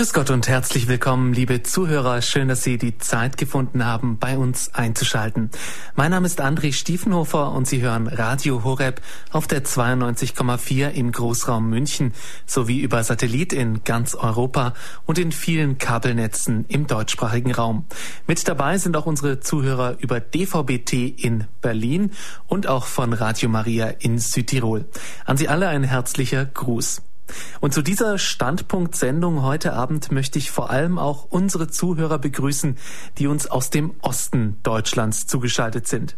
Grüß Gott und herzlich willkommen, liebe Zuhörer. Schön, dass Sie die Zeit gefunden haben, bei uns einzuschalten. Mein Name ist André Stiefenhofer und Sie hören Radio Horeb auf der 92,4 im Großraum München sowie über Satellit in ganz Europa und in vielen Kabelnetzen im deutschsprachigen Raum. Mit dabei sind auch unsere Zuhörer über DVBT in Berlin und auch von Radio Maria in Südtirol. An Sie alle ein herzlicher Gruß. Und zu dieser Standpunktsendung heute Abend möchte ich vor allem auch unsere Zuhörer begrüßen, die uns aus dem Osten Deutschlands zugeschaltet sind.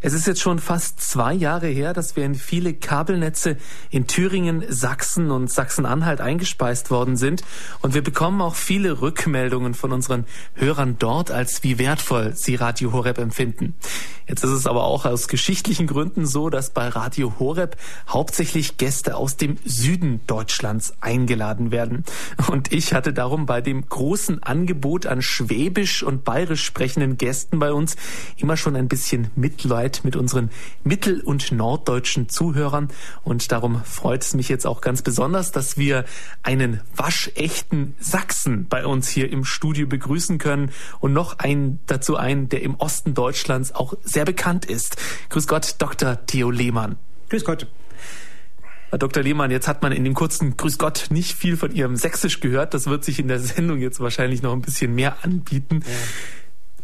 Es ist jetzt schon fast zwei Jahre her, dass wir in viele Kabelnetze in Thüringen, Sachsen und Sachsen-Anhalt eingespeist worden sind. Und wir bekommen auch viele Rückmeldungen von unseren Hörern dort, als wie wertvoll sie Radio Horeb empfinden. Jetzt ist es aber auch aus geschichtlichen Gründen so, dass bei Radio Horeb hauptsächlich Gäste aus dem Süden Deutschlands eingeladen werden. Und ich hatte darum bei dem großen Angebot an schwäbisch und bayerisch sprechenden Gästen bei uns immer schon ein bisschen Mitleid mit unseren mittel- und norddeutschen Zuhörern. Und darum freut es mich jetzt auch ganz besonders, dass wir einen waschechten Sachsen bei uns hier im Studio begrüßen können und noch einen dazu einen, der im Osten Deutschlands auch sehr bekannt ist. Grüß Gott, Dr. Theo Lehmann. Grüß Gott. Herr Dr. Lehmann, jetzt hat man in dem kurzen Grüß Gott nicht viel von Ihrem Sächsisch gehört. Das wird sich in der Sendung jetzt wahrscheinlich noch ein bisschen mehr anbieten. Ja.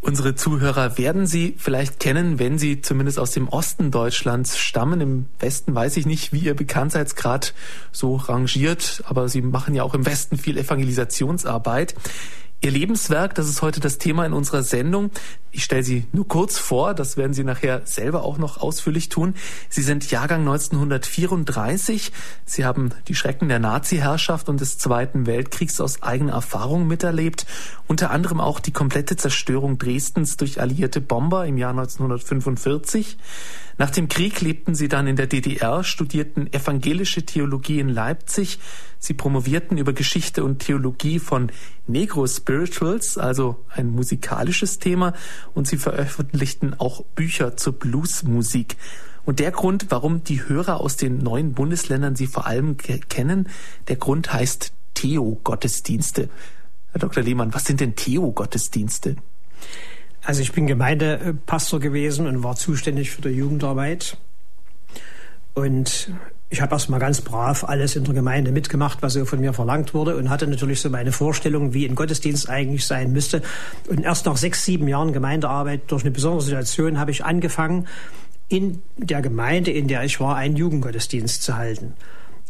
Unsere Zuhörer werden Sie vielleicht kennen, wenn Sie zumindest aus dem Osten Deutschlands stammen. Im Westen weiß ich nicht, wie Ihr Bekanntheitsgrad so rangiert, aber Sie machen ja auch im Westen viel Evangelisationsarbeit. Ihr Lebenswerk, das ist heute das Thema in unserer Sendung. Ich stelle Sie nur kurz vor, das werden Sie nachher selber auch noch ausführlich tun. Sie sind Jahrgang 1934. Sie haben die Schrecken der Nazi-Herrschaft und des Zweiten Weltkriegs aus eigener Erfahrung miterlebt. Unter anderem auch die komplette Zerstörung Dresdens durch alliierte Bomber im Jahr 1945. Nach dem Krieg lebten sie dann in der DDR, studierten evangelische Theologie in Leipzig. Sie promovierten über Geschichte und Theologie von Negro Spirituals, also ein musikalisches Thema, und sie veröffentlichten auch Bücher zur Bluesmusik. Und der Grund, warum die Hörer aus den neuen Bundesländern sie vor allem kennen, der Grund heißt Theo-Gottesdienste. Herr Dr. Lehmann, was sind denn Theo-Gottesdienste? Also ich bin Gemeindepastor gewesen und war zuständig für die Jugendarbeit. Und ich habe erstmal ganz brav alles in der Gemeinde mitgemacht, was so von mir verlangt wurde und hatte natürlich so meine Vorstellung, wie ein Gottesdienst eigentlich sein müsste. Und erst nach sechs, sieben Jahren Gemeindearbeit durch eine besondere Situation habe ich angefangen, in der Gemeinde, in der ich war, einen Jugendgottesdienst zu halten.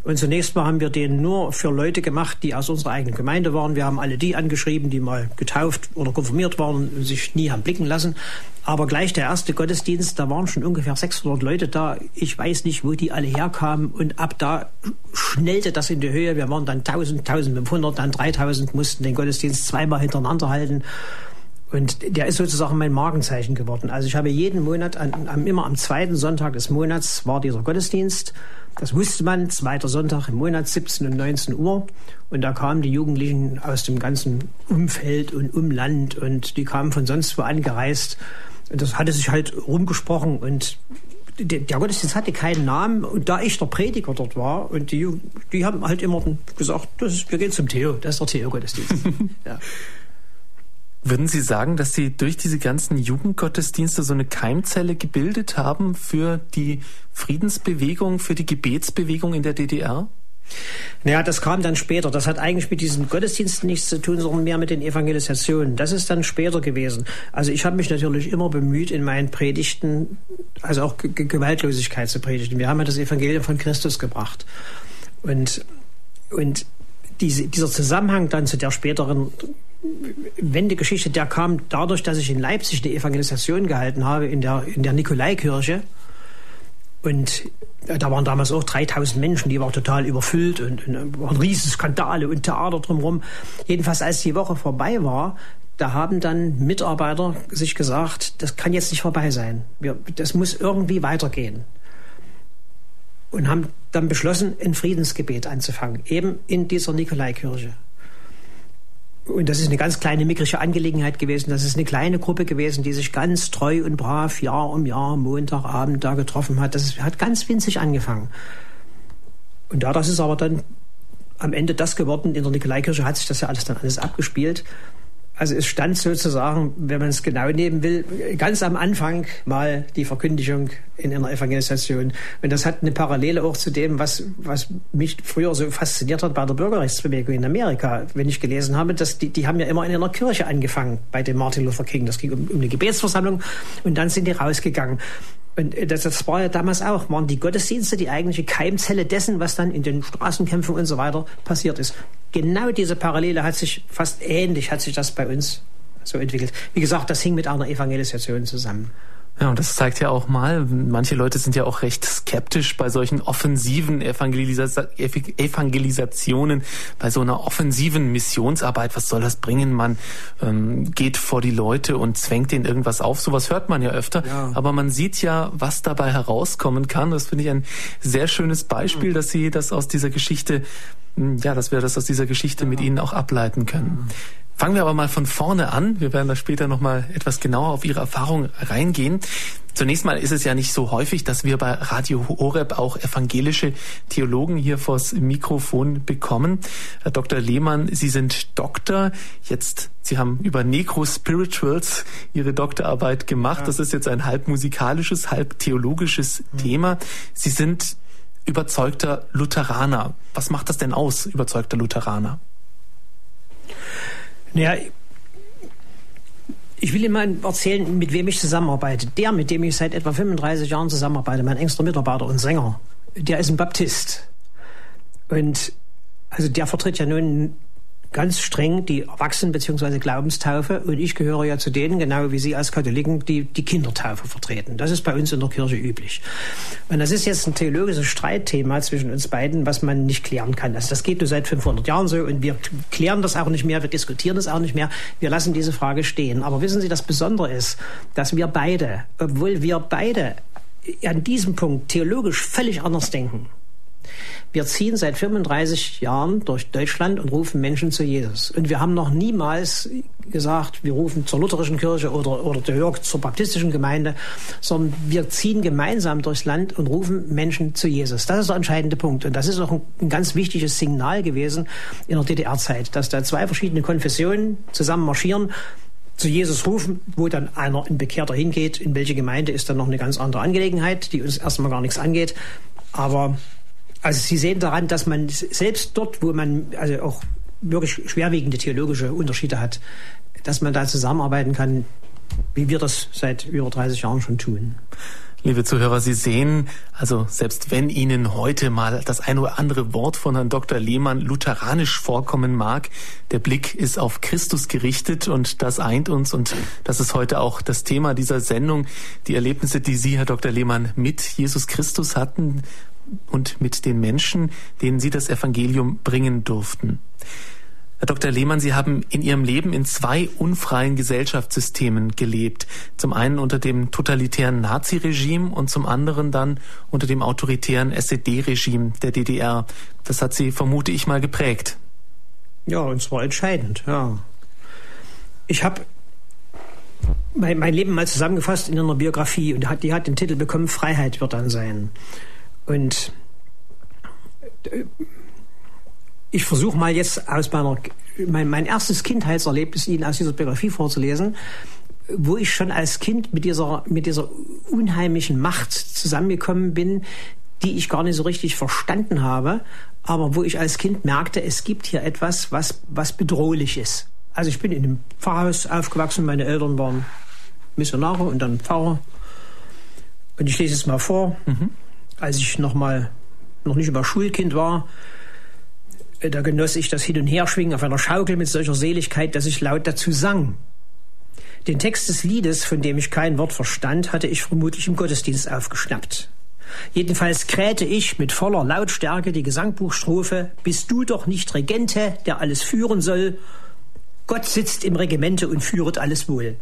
Und zunächst mal haben wir den nur für Leute gemacht, die aus unserer eigenen Gemeinde waren. Wir haben alle die angeschrieben, die mal getauft oder konfirmiert waren sich nie haben blicken lassen. Aber gleich der erste Gottesdienst, da waren schon ungefähr 600 Leute da. Ich weiß nicht, wo die alle herkamen. Und ab da schnellte das in die Höhe. Wir waren dann 1000, 1500, dann 3000, mussten den Gottesdienst zweimal hintereinander halten. Und der ist sozusagen mein Markenzeichen geworden. Also ich habe jeden Monat, an, immer am zweiten Sonntag des Monats war dieser Gottesdienst. Das wusste man, zweiter Sonntag im Monat, 17 und 19 Uhr. Und da kamen die Jugendlichen aus dem ganzen Umfeld und Umland und die kamen von sonst wo angereist. Und das hatte sich halt rumgesprochen und der, Gottesdienst hatte keinen Namen und da ich der Prediger dort war und die, die haben halt immer gesagt, das ist, wir gehen zum Theo, das ist der Theo-Gottesdienst. ja. Würden Sie sagen, dass Sie durch diese ganzen Jugendgottesdienste so eine Keimzelle gebildet haben für die Friedensbewegung, für die Gebetsbewegung in der DDR? Naja, das kam dann später. Das hat eigentlich mit diesen Gottesdiensten nichts zu tun, sondern mehr mit den Evangelisationen. Das ist dann später gewesen. Also ich habe mich natürlich immer bemüht, in meinen Predigten, also auch G Gewaltlosigkeit zu predigen. Wir haben ja das Evangelium von Christus gebracht. Und, und diese, dieser Zusammenhang dann zu der späteren Wendegeschichte, der kam dadurch, dass ich in Leipzig eine Evangelisation gehalten habe in der, in der Nikolaikirche. Und da waren damals auch 3000 Menschen, die waren total überfüllt und, und waren riesige Skandale und Theater drumherum. Jedenfalls, als die Woche vorbei war, da haben dann Mitarbeiter sich gesagt, das kann jetzt nicht vorbei sein. Wir, das muss irgendwie weitergehen. Und haben dann beschlossen, ein Friedensgebet anzufangen, eben in dieser Nikolaikirche und das ist eine ganz kleine mickrige Angelegenheit gewesen. Das ist eine kleine Gruppe gewesen, die sich ganz treu und brav Jahr um Jahr, Montagabend da getroffen hat. Das hat ganz winzig angefangen. Und da das ist aber dann am Ende das geworden. In der Nikolaikirche hat sich das ja alles dann alles abgespielt. Also es stand sozusagen, wenn man es genau nehmen will, ganz am Anfang mal die Verkündigung in einer Evangelisation. Und das hat eine Parallele auch zu dem, was, was mich früher so fasziniert hat bei der Bürgerrechtsbewegung in Amerika. Wenn ich gelesen habe, dass die, die haben ja immer in einer Kirche angefangen bei dem Martin Luther King. Das ging um, um eine Gebetsversammlung und dann sind die rausgegangen. Und das, das war ja damals auch, waren die Gottesdienste die eigentliche Keimzelle dessen, was dann in den Straßenkämpfen und so weiter passiert ist. Genau diese Parallele hat sich fast ähnlich, hat sich das bei uns so entwickelt. Wie gesagt, das hing mit einer Evangelisation zusammen. Ja, und das zeigt ja auch mal, manche Leute sind ja auch recht skeptisch bei solchen offensiven Evangelisa Evangelisationen, bei so einer offensiven Missionsarbeit. Was soll das bringen? Man ähm, geht vor die Leute und zwängt ihnen irgendwas auf. Sowas hört man ja öfter. Ja. Aber man sieht ja, was dabei herauskommen kann. Das finde ich ein sehr schönes Beispiel, mhm. dass Sie das aus dieser Geschichte ja, dass wir das aus dieser Geschichte ja. mit Ihnen auch ableiten können. Mhm. Fangen wir aber mal von vorne an. Wir werden da später noch mal etwas genauer auf Ihre Erfahrung reingehen. Zunächst mal ist es ja nicht so häufig, dass wir bei Radio Horeb auch evangelische Theologen hier vors Mikrofon bekommen. Herr Dr. Lehmann, Sie sind Doktor. Jetzt, Sie haben über Necro Spirituals Ihre Doktorarbeit gemacht. Ja. Das ist jetzt ein halb musikalisches, halb theologisches mhm. Thema. Sie sind überzeugter Lutheraner. Was macht das denn aus, überzeugter Lutheraner? Naja, ich will Ihnen mal erzählen, mit wem ich zusammenarbeite. Der, mit dem ich seit etwa 35 Jahren zusammenarbeite, mein engster Mitarbeiter und Sänger, der ist ein Baptist. Und also der vertritt ja nun ganz streng die Erwachsenen- bzw. Glaubenstaufe und ich gehöre ja zu denen, genau wie Sie als Katholiken, die die Kindertaufe vertreten. Das ist bei uns in der Kirche üblich. Und das ist jetzt ein theologisches Streitthema zwischen uns beiden, was man nicht klären kann. Also das geht nur seit 500 Jahren so und wir klären das auch nicht mehr, wir diskutieren das auch nicht mehr, wir lassen diese Frage stehen. Aber wissen Sie, das Besondere ist, dass wir beide, obwohl wir beide an diesem Punkt theologisch völlig anders denken, wir ziehen seit 35 Jahren durch Deutschland und rufen Menschen zu Jesus. Und wir haben noch niemals gesagt, wir rufen zur lutherischen Kirche oder, oder zur baptistischen Gemeinde, sondern wir ziehen gemeinsam durchs Land und rufen Menschen zu Jesus. Das ist der entscheidende Punkt. Und das ist auch ein, ein ganz wichtiges Signal gewesen in der DDR-Zeit, dass da zwei verschiedene Konfessionen zusammen marschieren zu Jesus rufen, wo dann einer ein Bekehrter hingeht, in welche Gemeinde ist dann noch eine ganz andere Angelegenheit, die uns erstmal gar nichts angeht. Aber also Sie sehen daran, dass man selbst dort, wo man also auch wirklich schwerwiegende theologische Unterschiede hat, dass man da zusammenarbeiten kann, wie wir das seit über 30 Jahren schon tun. Liebe Zuhörer, Sie sehen, also selbst wenn Ihnen heute mal das ein oder andere Wort von Herrn Dr. Lehmann lutheranisch vorkommen mag, der Blick ist auf Christus gerichtet und das eint uns und das ist heute auch das Thema dieser Sendung, die Erlebnisse, die Sie, Herr Dr. Lehmann, mit Jesus Christus hatten und mit den Menschen, denen Sie das Evangelium bringen durften. Herr Dr. Lehmann, Sie haben in Ihrem Leben in zwei unfreien Gesellschaftssystemen gelebt. Zum einen unter dem totalitären Naziregime und zum anderen dann unter dem autoritären SED-Regime der DDR. Das hat Sie, vermute ich mal, geprägt. Ja, und zwar entscheidend, ja. Ich habe mein, mein, Leben mal zusammengefasst in einer Biografie und die hat, die hat den Titel bekommen, Freiheit wird dann sein. Und äh, ich versuche mal jetzt aus meiner, mein, mein erstes Kindheitserlebnis Ihnen aus dieser Biografie vorzulesen, wo ich schon als Kind mit dieser, mit dieser unheimlichen Macht zusammengekommen bin, die ich gar nicht so richtig verstanden habe, aber wo ich als Kind merkte, es gibt hier etwas, was, was bedrohlich ist. Also ich bin in einem Pfarrhaus aufgewachsen, meine Eltern waren Missionare und dann Pfarrer. Und ich lese es mal vor. Mhm als ich noch mal noch nicht über Schulkind war, äh, da genoss ich das Hin- und Herschwingen auf einer Schaukel mit solcher Seligkeit, dass ich laut dazu sang. Den Text des Liedes, von dem ich kein Wort verstand, hatte ich vermutlich im Gottesdienst aufgeschnappt. Jedenfalls krähte ich mit voller Lautstärke die Gesangbuchstrophe Bist du doch nicht Regente, der alles führen soll? Gott sitzt im Regimente und führet alles wohl.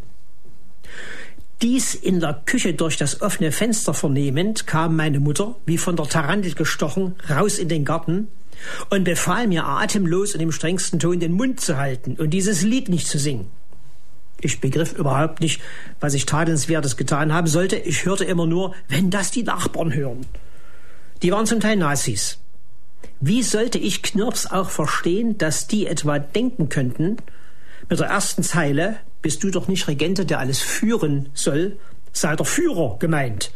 Dies in der Küche durch das offene Fenster vernehmend, kam meine Mutter, wie von der Tarantel gestochen, raus in den Garten und befahl mir atemlos und im strengsten Ton den Mund zu halten und dieses Lied nicht zu singen. Ich begriff überhaupt nicht, was ich Tadelnswertes getan haben sollte. Ich hörte immer nur, wenn das die Nachbarn hören. Die waren zum Teil Nazis. Wie sollte ich Knirps auch verstehen, dass die etwa denken könnten, mit der ersten Zeile bist du doch nicht Regente, der alles führen soll, sei der Führer gemeint.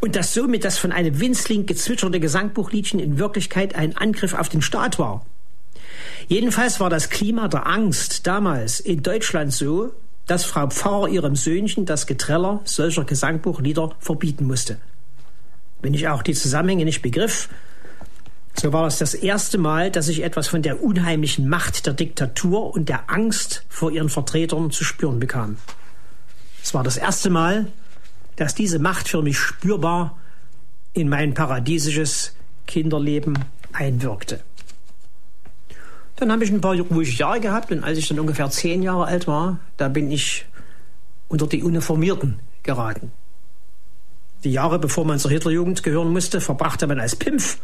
Und dass somit das von einem Winzling gezwitscherte Gesangbuchliedchen in Wirklichkeit ein Angriff auf den Staat war. Jedenfalls war das Klima der Angst damals in Deutschland so, dass Frau Pfarrer ihrem Söhnchen das Getreller solcher Gesangbuchlieder verbieten musste. Wenn ich auch die Zusammenhänge nicht begriff, so war es das erste Mal, dass ich etwas von der unheimlichen Macht der Diktatur und der Angst vor ihren Vertretern zu spüren bekam. Es war das erste Mal, dass diese Macht für mich spürbar in mein paradiesisches Kinderleben einwirkte. Dann habe ich ein paar ruhige Jahre gehabt und als ich dann ungefähr zehn Jahre alt war, da bin ich unter die Uniformierten geraten. Die Jahre, bevor man zur Hitlerjugend gehören musste, verbrachte man als Pimpf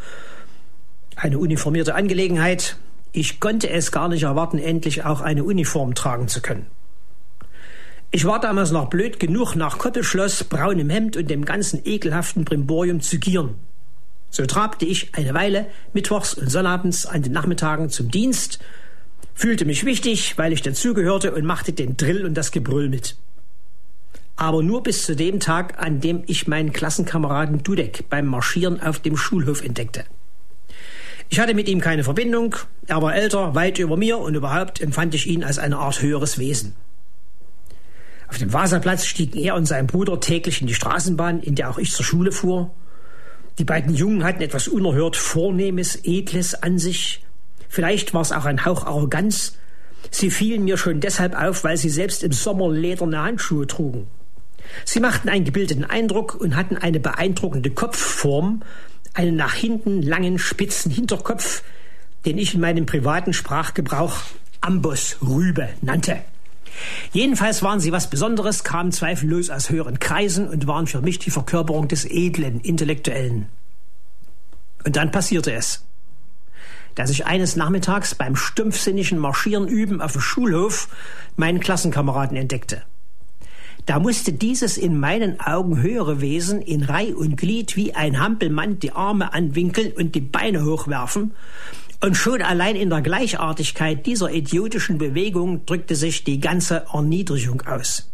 eine uniformierte Angelegenheit. Ich konnte es gar nicht erwarten, endlich auch eine Uniform tragen zu können. Ich war damals noch blöd genug, nach Koppelschloss, braunem Hemd und dem ganzen ekelhaften Brimborium zu gieren. So trabte ich eine Weile mittwochs und sonnabends an den Nachmittagen zum Dienst, fühlte mich wichtig, weil ich dazugehörte und machte den Drill und das Gebrüll mit. Aber nur bis zu dem Tag, an dem ich meinen Klassenkameraden Dudek beim Marschieren auf dem Schulhof entdeckte. Ich hatte mit ihm keine Verbindung, er war älter, weit über mir und überhaupt empfand ich ihn als eine Art höheres Wesen. Auf dem Wasserplatz stiegen er und sein Bruder täglich in die Straßenbahn, in der auch ich zur Schule fuhr. Die beiden Jungen hatten etwas unerhört Vornehmes, Edles an sich. Vielleicht war es auch ein Hauch Arroganz. Sie fielen mir schon deshalb auf, weil sie selbst im Sommer lederne Handschuhe trugen. Sie machten einen gebildeten Eindruck und hatten eine beeindruckende Kopfform, einen nach hinten langen, spitzen Hinterkopf, den ich in meinem privaten Sprachgebrauch Amboss Rübe nannte. Jedenfalls waren sie was Besonderes, kamen zweifellos aus höheren Kreisen und waren für mich die Verkörperung des edlen Intellektuellen. Und dann passierte es, dass ich eines Nachmittags beim stumpfsinnigen Marschieren üben auf dem Schulhof meinen Klassenkameraden entdeckte. Da musste dieses in meinen Augen höhere Wesen in Reih und Glied wie ein Hampelmann die Arme anwinkeln und die Beine hochwerfen und schon allein in der Gleichartigkeit dieser idiotischen Bewegung drückte sich die ganze Erniedrigung aus.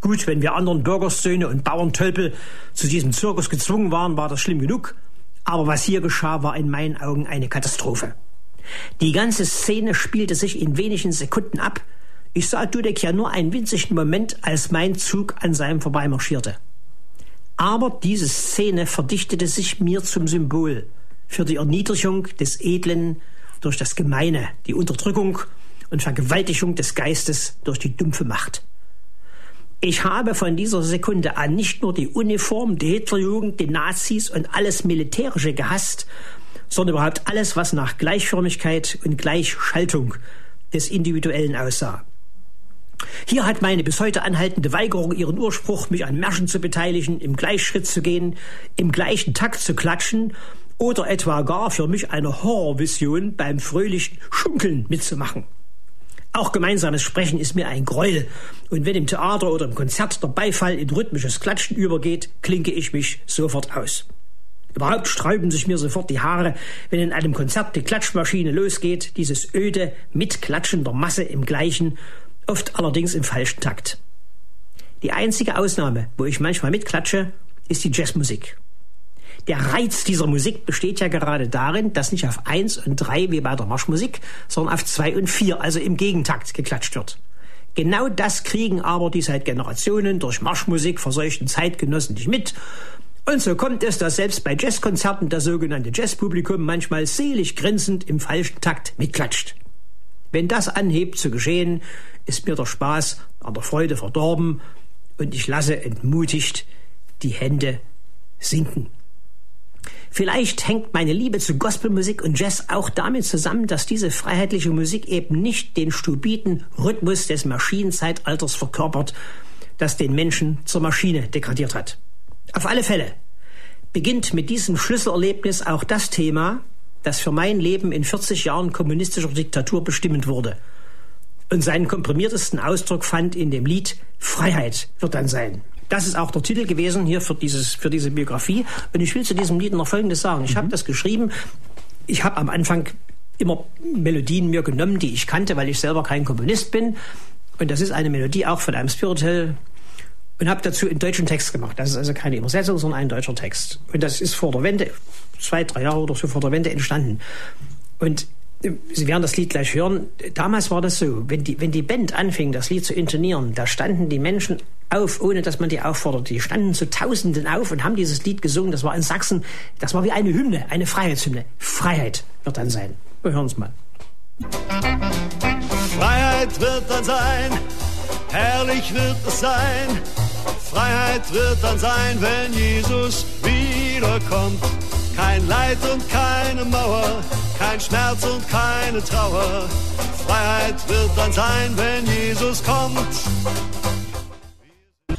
Gut, wenn wir anderen Bürgersöhne und Bauerntölpel zu diesem Zirkus gezwungen waren, war das schlimm genug. Aber was hier geschah, war in meinen Augen eine Katastrophe. Die ganze Szene spielte sich in wenigen Sekunden ab. Ich sah Dudek ja nur einen winzigen Moment, als mein Zug an seinem vorbeimarschierte. Aber diese Szene verdichtete sich mir zum Symbol für die Erniedrigung des Edlen durch das Gemeine, die Unterdrückung und Vergewaltigung des Geistes durch die dumpfe Macht. Ich habe von dieser Sekunde an nicht nur die Uniform, die Hitlerjugend, die Nazis und alles Militärische gehasst, sondern überhaupt alles, was nach Gleichförmigkeit und Gleichschaltung des Individuellen aussah. Hier hat meine bis heute anhaltende Weigerung ihren Ursprung, mich an Märschen zu beteiligen, im Gleichschritt zu gehen, im gleichen Takt zu klatschen oder etwa gar für mich eine Horrorvision beim fröhlichen Schunkeln mitzumachen. Auch gemeinsames Sprechen ist mir ein Gräuel. Und wenn im Theater oder im Konzert der Beifall in rhythmisches Klatschen übergeht, klinke ich mich sofort aus. Überhaupt sträuben sich mir sofort die Haare, wenn in einem Konzert die Klatschmaschine losgeht, dieses öde Mitklatschen der Masse im gleichen, oft allerdings im falschen Takt. Die einzige Ausnahme, wo ich manchmal mitklatsche, ist die Jazzmusik. Der Reiz dieser Musik besteht ja gerade darin, dass nicht auf eins und drei wie bei der Marschmusik, sondern auf zwei und vier, also im Gegentakt geklatscht wird. Genau das kriegen aber die seit Generationen durch Marschmusik verseuchten Zeitgenossen nicht mit. Und so kommt es, dass selbst bei Jazzkonzerten das sogenannte Jazzpublikum manchmal selig grinsend im falschen Takt mitklatscht. Wenn das anhebt zu geschehen, ist mir der Spaß an der Freude verdorben und ich lasse entmutigt die Hände sinken. Vielleicht hängt meine Liebe zu Gospelmusik und Jazz auch damit zusammen, dass diese freiheitliche Musik eben nicht den stupiden Rhythmus des Maschinenzeitalters verkörpert, das den Menschen zur Maschine degradiert hat. Auf alle Fälle beginnt mit diesem Schlüsselerlebnis auch das Thema, das für mein Leben in 40 Jahren kommunistischer Diktatur bestimmend wurde und seinen komprimiertesten Ausdruck fand in dem Lied Freiheit wird dann sein. Das ist auch der Titel gewesen hier für, dieses, für diese Biografie. Und ich will zu diesem Lied noch Folgendes sagen. Ich mhm. habe das geschrieben ich habe am Anfang immer Melodien mir genommen, die ich kannte, weil ich selber kein Komponist bin. Und das ist eine Melodie auch von einem Spiritual und habe dazu einen deutschen Text gemacht. Das ist also keine Übersetzung, sondern ein deutscher Text. Und das ist vor der Wende, zwei, drei Jahre oder so vor der Wende entstanden. Und äh, Sie werden das Lied gleich hören. Damals war das so, wenn die, wenn die Band anfing, das Lied zu intonieren, da standen die Menschen auf, ohne dass man die aufforderte. Die standen zu Tausenden auf und haben dieses Lied gesungen. Das war in Sachsen, das war wie eine Hymne, eine Freiheitshymne. Freiheit wird dann sein. Wir hören es mal. Freiheit wird dann sein, herrlich wird es sein. Freiheit wird dann sein, wenn Jesus wiederkommt. Kein Leid und keine Mauer, kein Schmerz und keine Trauer. Freiheit wird dann sein, wenn Jesus kommt.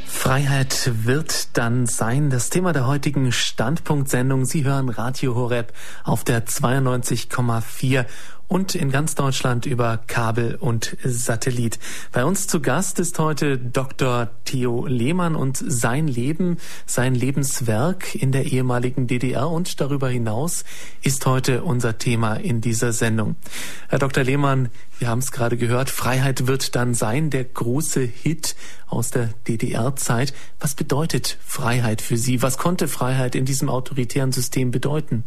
Freiheit wird dann sein das Thema der heutigen Standpunktsendung. Sie hören Radio Horeb auf der 92,4 und in ganz Deutschland über Kabel und Satellit. Bei uns zu Gast ist heute Dr. Theo Lehmann und sein Leben, sein Lebenswerk in der ehemaligen DDR und darüber hinaus ist heute unser Thema in dieser Sendung. Herr Dr. Lehmann, wir haben es gerade gehört, Freiheit wird dann sein, der große Hit aus der DDR-Zeit. Was bedeutet Freiheit für Sie? Was konnte Freiheit in diesem autoritären System bedeuten?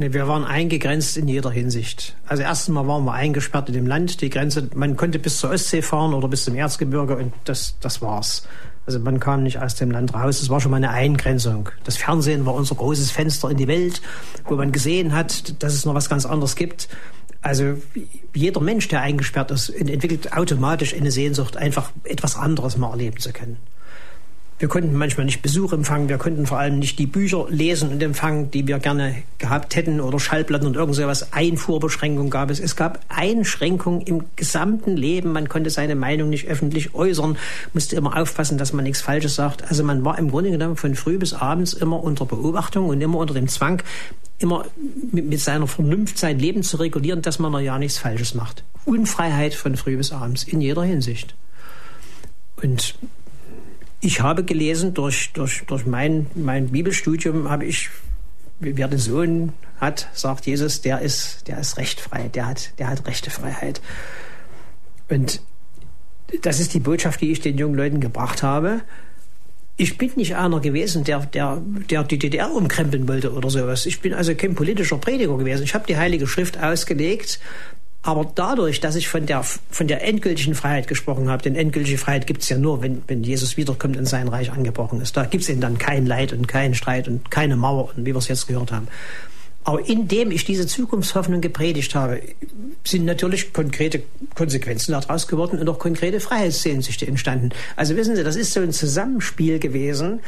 Nee, wir waren eingegrenzt in jeder Hinsicht. Also erstens mal waren wir eingesperrt in dem Land. Die Grenze, man konnte bis zur Ostsee fahren oder bis zum Erzgebirge und das, das war's. Also man kam nicht aus dem Land raus. Das war schon mal eine Eingrenzung. Das Fernsehen war unser großes Fenster in die Welt, wo man gesehen hat, dass es noch was ganz anderes gibt. Also jeder Mensch, der eingesperrt ist, entwickelt automatisch eine Sehnsucht, einfach etwas anderes mal erleben zu können. Wir konnten manchmal nicht Besuch empfangen, wir konnten vor allem nicht die Bücher lesen und empfangen, die wir gerne gehabt hätten oder Schallplatten und irgend sowas. Einfuhrbeschränkungen gab es. Es gab Einschränkungen im gesamten Leben. Man konnte seine Meinung nicht öffentlich äußern, musste immer aufpassen, dass man nichts Falsches sagt. Also man war im Grunde genommen von früh bis abends immer unter Beobachtung und immer unter dem Zwang, immer mit, mit seiner Vernunft sein Leben zu regulieren, dass man ja nichts Falsches macht. Unfreiheit von früh bis abends in jeder Hinsicht. Und ich habe gelesen, durch, durch, durch mein, mein Bibelstudium habe ich, wer den Sohn hat, sagt Jesus, der ist, der ist rechtfrei, der hat, der hat rechte Freiheit. Und das ist die Botschaft, die ich den jungen Leuten gebracht habe. Ich bin nicht einer gewesen, der, der, der die DDR umkrempeln wollte oder sowas. Ich bin also kein politischer Prediger gewesen. Ich habe die Heilige Schrift ausgelegt aber dadurch, dass ich von der, von der endgültigen Freiheit gesprochen habe, denn endgültige Freiheit gibt es ja nur, wenn, wenn Jesus wiederkommt und sein Reich angebrochen ist. Da gibt es eben dann kein Leid und keinen Streit und keine Mauer, und wie wir es jetzt gehört haben. Aber indem ich diese Zukunftshoffnung gepredigt habe, sind natürlich konkrete Konsequenzen daraus geworden und auch konkrete Freiheitssehnsüchte entstanden. Also wissen Sie, das ist so ein Zusammenspiel gewesen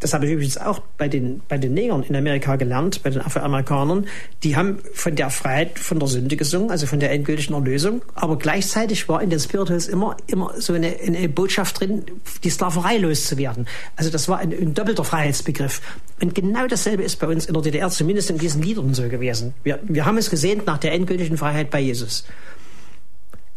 das habe ich übrigens auch bei den, bei den Negern in Amerika gelernt, bei den Afroamerikanern, die haben von der Freiheit von der Sünde gesungen, also von der endgültigen Erlösung, aber gleichzeitig war in den Spirituals immer, immer so eine, eine Botschaft drin, die Sklaverei loszuwerden. Also das war ein, ein doppelter Freiheitsbegriff. Und genau dasselbe ist bei uns in der DDR, zumindest in diesen Liedern so gewesen. Wir, wir haben es gesehen nach der endgültigen Freiheit bei Jesus.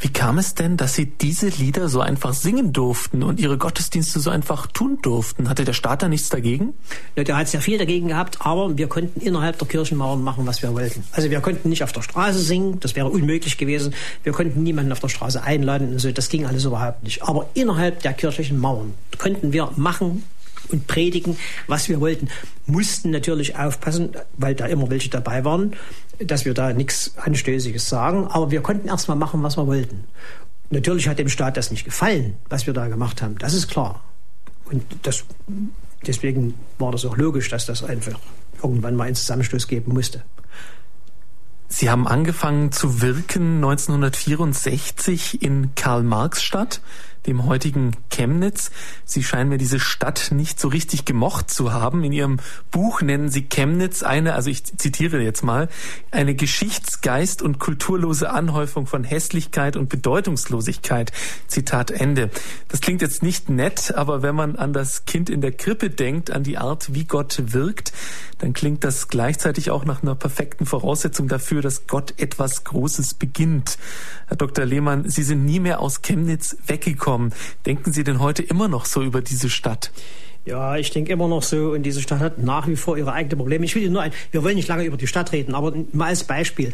Wie kam es denn, dass Sie diese Lieder so einfach singen durften und Ihre Gottesdienste so einfach tun durften? Hatte der Staat da nichts dagegen? Ja, der hat sehr viel dagegen gehabt, aber wir konnten innerhalb der Kirchenmauern machen, was wir wollten. Also wir konnten nicht auf der Straße singen, das wäre unmöglich gewesen. Wir konnten niemanden auf der Straße einladen und so, das ging alles überhaupt nicht. Aber innerhalb der kirchlichen Mauern konnten wir machen, und predigen, was wir wollten. Mussten natürlich aufpassen, weil da immer welche dabei waren, dass wir da nichts Anstößiges sagen, aber wir konnten erstmal machen, was wir wollten. Natürlich hat dem Staat das nicht gefallen, was wir da gemacht haben, das ist klar. Und das, deswegen war das auch logisch, dass das einfach irgendwann mal einen Zusammenstoß geben musste. Sie haben angefangen zu wirken 1964 in Karl-Marx-Stadt dem heutigen Chemnitz. Sie scheinen mir diese Stadt nicht so richtig gemocht zu haben. In Ihrem Buch nennen Sie Chemnitz eine, also ich zitiere jetzt mal, eine geschichtsgeist- und kulturlose Anhäufung von Hässlichkeit und Bedeutungslosigkeit. Zitat Ende. Das klingt jetzt nicht nett, aber wenn man an das Kind in der Krippe denkt, an die Art, wie Gott wirkt, dann klingt das gleichzeitig auch nach einer perfekten Voraussetzung dafür, dass Gott etwas Großes beginnt. Herr Dr. Lehmann, Sie sind nie mehr aus Chemnitz weggekommen. Denken Sie denn heute immer noch so über diese Stadt? Ja, ich denke immer noch so, und diese Stadt hat nach wie vor ihre eigenen Probleme. Ich will nur ein, wir wollen nicht lange über die Stadt reden, aber mal als Beispiel.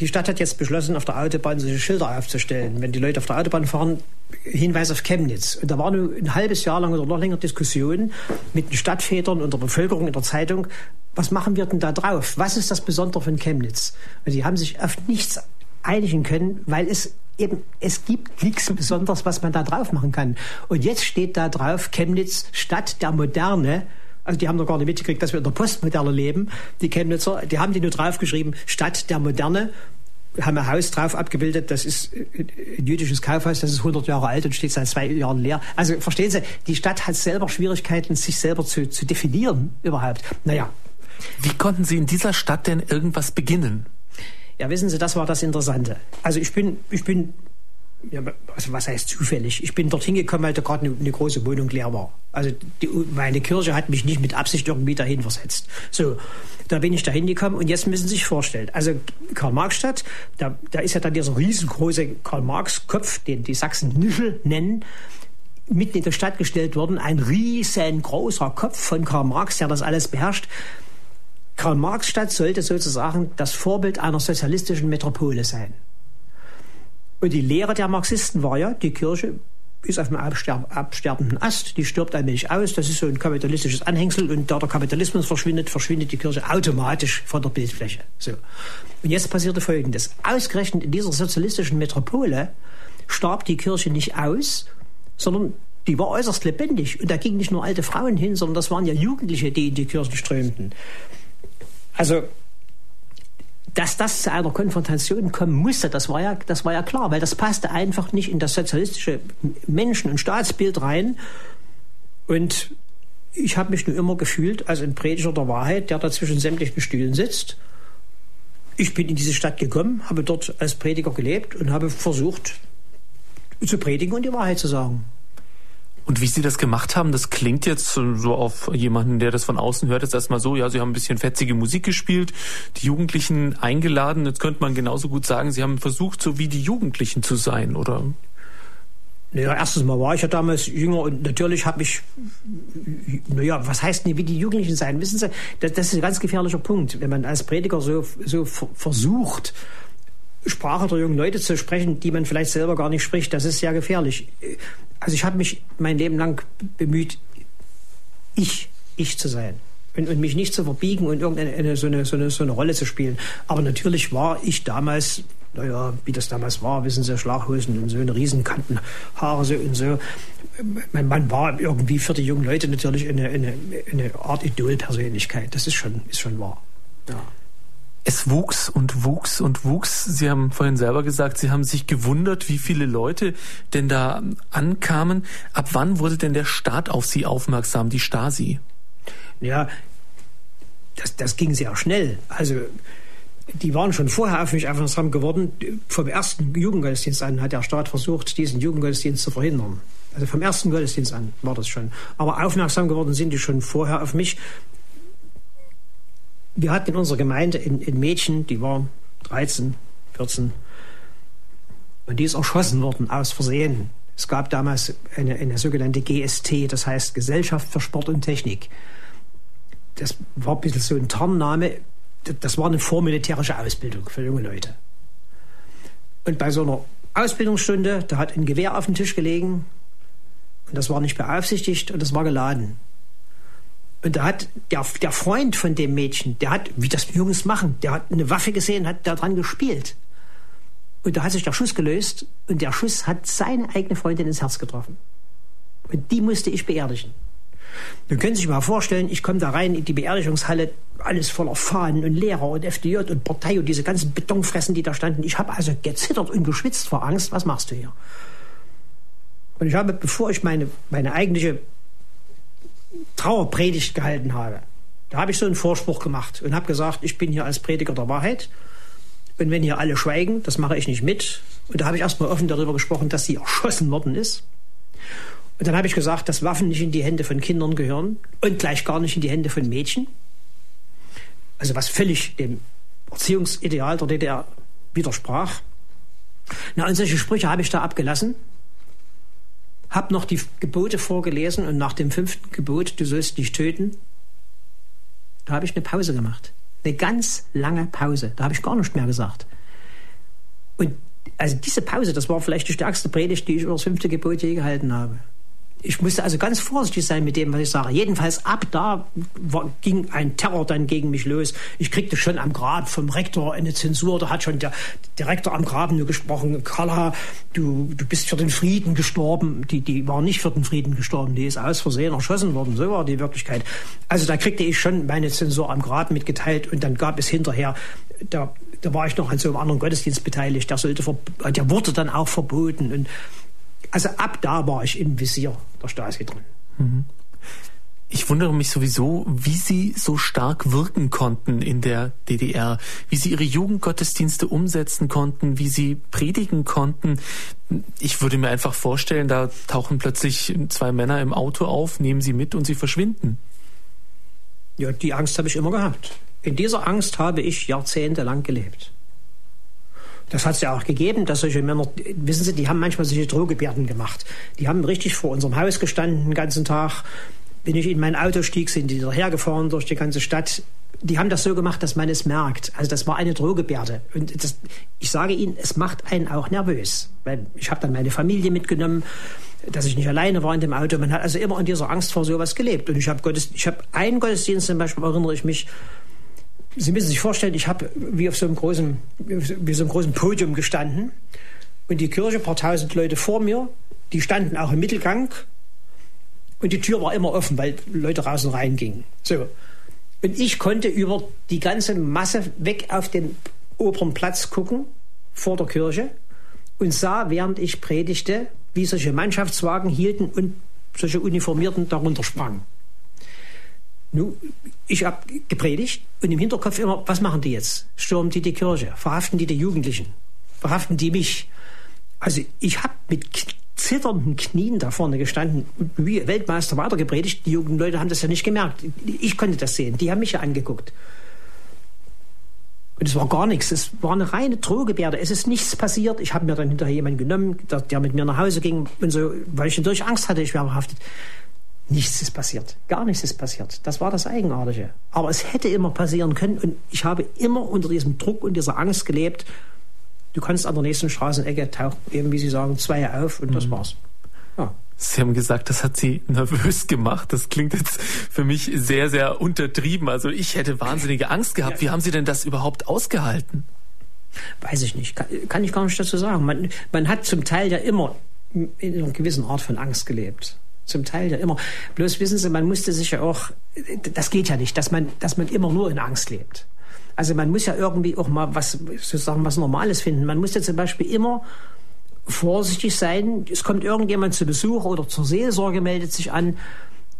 Die Stadt hat jetzt beschlossen, auf der Autobahn solche Schilder aufzustellen. Wenn die Leute auf der Autobahn fahren, Hinweis auf Chemnitz. Und da war nur ein halbes Jahr lang oder noch länger Diskussion mit den Stadtvätern und der Bevölkerung in der Zeitung. Was machen wir denn da drauf? Was ist das Besondere von Chemnitz? Und die haben sich auf nichts einigen können, weil es eben, es gibt nichts Besonderes, was man da drauf machen kann. Und jetzt steht da drauf Chemnitz, Stadt der Moderne. Also die haben noch gar nicht mitgekriegt, dass wir in der Postmoderne leben. Die Chemnitzer, die haben die nur draufgeschrieben, Stadt der Moderne. Haben ein Haus drauf abgebildet, das ist ein jüdisches Kaufhaus, das ist 100 Jahre alt und steht seit zwei Jahren leer. Also verstehen Sie, die Stadt hat selber Schwierigkeiten, sich selber zu, zu definieren überhaupt. Naja. Wie konnten Sie in dieser Stadt denn irgendwas beginnen? Ja, wissen Sie, das war das Interessante. Also ich bin, ich bin, ja, also was heißt zufällig? Ich bin dorthin gekommen, weil da gerade eine, eine, große Wohnung leer war. Also die, meine Kirche hat mich nicht mit Absicht irgendwie dahin versetzt. So, da bin ich dahin gekommen und jetzt müssen Sie sich vorstellen. Also Karl-Marx-Stadt, da, da ist ja dann dieser riesengroße Karl-Marx-Kopf, den die Sachsen Nischel nennen mitten in der Stadt gestellt worden, ein riesengroßer Kopf von Karl Marx, der das alles beherrscht. Karl-Marx-Stadt sollte sozusagen das Vorbild einer sozialistischen Metropole sein. Und die Lehre der Marxisten war ja, die Kirche ist auf einem absterbenden Ast, die stirbt allmählich aus, das ist so ein kapitalistisches Anhängsel und da der Kapitalismus verschwindet, verschwindet die Kirche automatisch von der Bildfläche. So. Und jetzt passierte Folgendes. Ausgerechnet in dieser sozialistischen Metropole starb die Kirche nicht aus, sondern die war äußerst lebendig. Und da gingen nicht nur alte Frauen hin, sondern das waren ja Jugendliche, die in die Kirchen strömten. Also dass das zu einer Konfrontation kommen musste, das war ja, das war ja klar, weil das passte einfach nicht in das sozialistische Menschen- und Staatsbild rein. Und ich habe mich nur immer gefühlt als ein Prediger der Wahrheit, der da zwischen sämtlichen Stühlen sitzt. Ich bin in diese Stadt gekommen, habe dort als Prediger gelebt und habe versucht zu predigen und die Wahrheit zu sagen. Und wie Sie das gemacht haben, das klingt jetzt so auf jemanden, der das von außen hört, jetzt erstmal so, ja, Sie haben ein bisschen fetzige Musik gespielt, die Jugendlichen eingeladen. Jetzt könnte man genauso gut sagen, Sie haben versucht, so wie die Jugendlichen zu sein, oder? Naja, erstens mal war ich ja damals jünger und natürlich habe ich, naja, was heißt denn wie die Jugendlichen sein? Wissen Sie, das, das ist ein ganz gefährlicher Punkt. Wenn man als Prediger so, so versucht, Sprache der jungen Leute zu sprechen, die man vielleicht selber gar nicht spricht, das ist sehr gefährlich. Also ich habe mich mein Leben lang bemüht, ich, ich zu sein. Und, und mich nicht zu verbiegen und irgendeine so eine, so, eine, so eine Rolle zu spielen. Aber natürlich war ich damals, naja, wie das damals war, wissen Sie, Schlaghosen und so eine Riesenkanten, Haare so und so. Man, man war irgendwie für die jungen Leute natürlich eine, eine, eine Art Idolpersönlichkeit. Das ist schon, ist schon wahr. Ja es wuchs und wuchs und wuchs. Sie haben vorhin selber gesagt, Sie haben sich gewundert, wie viele Leute denn da ankamen. Ab wann wurde denn der Staat auf Sie aufmerksam, die Stasi? Ja, das, das ging sehr schnell. Also die waren schon vorher auf mich aufmerksam geworden. Vom ersten Jugendgottesdienst an hat der Staat versucht, diesen Jugendgottesdienst zu verhindern. Also vom ersten Gottesdienst an war das schon. Aber aufmerksam geworden sind die schon vorher auf mich wir hatten in unserer Gemeinde ein, ein Mädchen, die war 13, 14 und die ist erschossen worden aus Versehen. Es gab damals eine, eine sogenannte GST, das heißt Gesellschaft für Sport und Technik. Das war ein bisschen so ein Tarnname. Das war eine vormilitärische Ausbildung für junge Leute. Und bei so einer Ausbildungsstunde, da hat ein Gewehr auf dem Tisch gelegen und das war nicht beaufsichtigt und das war geladen. Und da hat der, der Freund von dem Mädchen, der hat, wie das Jungs machen, der hat eine Waffe gesehen, hat daran gespielt. Und da hat sich der Schuss gelöst und der Schuss hat seine eigene Freundin ins Herz getroffen. Und die musste ich beerdigen. Nun können Sie sich mal vorstellen, ich komme da rein in die Beerdigungshalle, alles voller Fahnen und Lehrer und FDJ und Partei und diese ganzen Betonfressen, die da standen. Ich habe also gezittert und geschwitzt vor Angst. Was machst du hier? Und ich habe, bevor ich meine, meine eigentliche Trauerpredigt gehalten habe. Da habe ich so einen Vorspruch gemacht und habe gesagt, ich bin hier als Prediger der Wahrheit. Und wenn hier alle schweigen, das mache ich nicht mit. Und da habe ich erstmal offen darüber gesprochen, dass sie erschossen worden ist. Und dann habe ich gesagt, dass Waffen nicht in die Hände von Kindern gehören und gleich gar nicht in die Hände von Mädchen. Also was völlig dem Erziehungsideal der DDR widersprach. Na, und solche Sprüche habe ich da abgelassen. Habe noch die Gebote vorgelesen und nach dem fünften Gebot, du sollst nicht töten, da habe ich eine Pause gemacht. Eine ganz lange Pause. Da habe ich gar nichts mehr gesagt. Und also diese Pause, das war vielleicht die stärkste Predigt, die ich über das fünfte Gebot je gehalten habe ich musste also ganz vorsichtig sein mit dem, was ich sage. Jedenfalls ab da war, ging ein Terror dann gegen mich los. Ich kriegte schon am Grab vom Rektor eine Zensur. Da hat schon der, der Rektor am Graben nur gesprochen. Carla, du, du bist für den Frieden gestorben. Die, die war nicht für den Frieden gestorben. Die ist aus Versehen erschossen worden. So war die Wirklichkeit. Also da kriegte ich schon meine Zensur am Grab mitgeteilt. Und dann gab es hinterher, da, da war ich noch an so einem anderen Gottesdienst beteiligt. Der, sollte, der wurde dann auch verboten. Und also ab da war ich im Visier der Stasi drin. Mhm. Ich wundere mich sowieso, wie Sie so stark wirken konnten in der DDR, wie Sie Ihre Jugendgottesdienste umsetzen konnten, wie Sie predigen konnten. Ich würde mir einfach vorstellen, da tauchen plötzlich zwei Männer im Auto auf, nehmen Sie mit und Sie verschwinden. Ja, die Angst habe ich immer gehabt. In dieser Angst habe ich jahrzehntelang gelebt. Das hat es ja auch gegeben, dass solche Männer, wissen Sie, die haben manchmal solche Drohgebärden gemacht. Die haben richtig vor unserem Haus gestanden den ganzen Tag. Wenn ich in mein Auto stieg, sind die hergefahren durch die ganze Stadt. Die haben das so gemacht, dass man es merkt. Also das war eine Drohgebärde. Und das, ich sage Ihnen, es macht einen auch nervös. Weil ich habe dann meine Familie mitgenommen, dass ich nicht alleine war in dem Auto. Man hat also immer in dieser Angst vor sowas gelebt. Und ich habe Gottes, ich habe einen Gottesdienst zum Beispiel, erinnere ich mich, Sie müssen sich vorstellen, ich habe wie auf so einem großen, wie so einem großen Podium gestanden und die Kirche, ein paar tausend Leute vor mir, die standen auch im Mittelgang und die Tür war immer offen, weil Leute raus und rein gingen. So. Und ich konnte über die ganze Masse weg auf den oberen Platz gucken, vor der Kirche, und sah, während ich predigte, wie solche Mannschaftswagen hielten und solche Uniformierten darunter sprangen. Nun, ich habe gepredigt und im Hinterkopf immer, was machen die jetzt? Stürmen die die Kirche? Verhaften die die Jugendlichen? Verhaften die mich? Also ich habe mit zitternden Knien da vorne gestanden wie Weltmeister weitergepredigt. Die jungen Leute haben das ja nicht gemerkt. Ich konnte das sehen. Die haben mich ja angeguckt. Und es war gar nichts. Es war eine reine Drohgebärde. Es ist nichts passiert. Ich habe mir dann hinterher jemanden genommen, der, mit mir nach Hause ging und so, weil ich natürlich Angst hatte, ich wäre verhaftet. Nichts ist passiert. Gar nichts ist passiert. Das war das Eigenartige. Aber es hätte immer passieren können und ich habe immer unter diesem Druck und dieser Angst gelebt. Du kannst an der nächsten Straßenecke tauchen, eben wie Sie sagen, zwei auf und das mhm. war's. Ja. Sie haben gesagt, das hat Sie nervös gemacht. Das klingt jetzt für mich sehr, sehr untertrieben. Also ich hätte wahnsinnige Angst gehabt. Wie haben Sie denn das überhaupt ausgehalten? Weiß ich nicht. Kann, kann ich gar nicht dazu sagen. Man, man hat zum Teil ja immer in einer gewissen Art von Angst gelebt zum Teil ja immer. Bloß wissen Sie, man musste sich ja auch, das geht ja nicht, dass man, dass man immer nur in Angst lebt. Also man muss ja irgendwie auch mal was, sozusagen was Normales finden. Man muss ja zum Beispiel immer vorsichtig sein. Es kommt irgendjemand zu Besuch oder zur Seelsorge meldet sich an.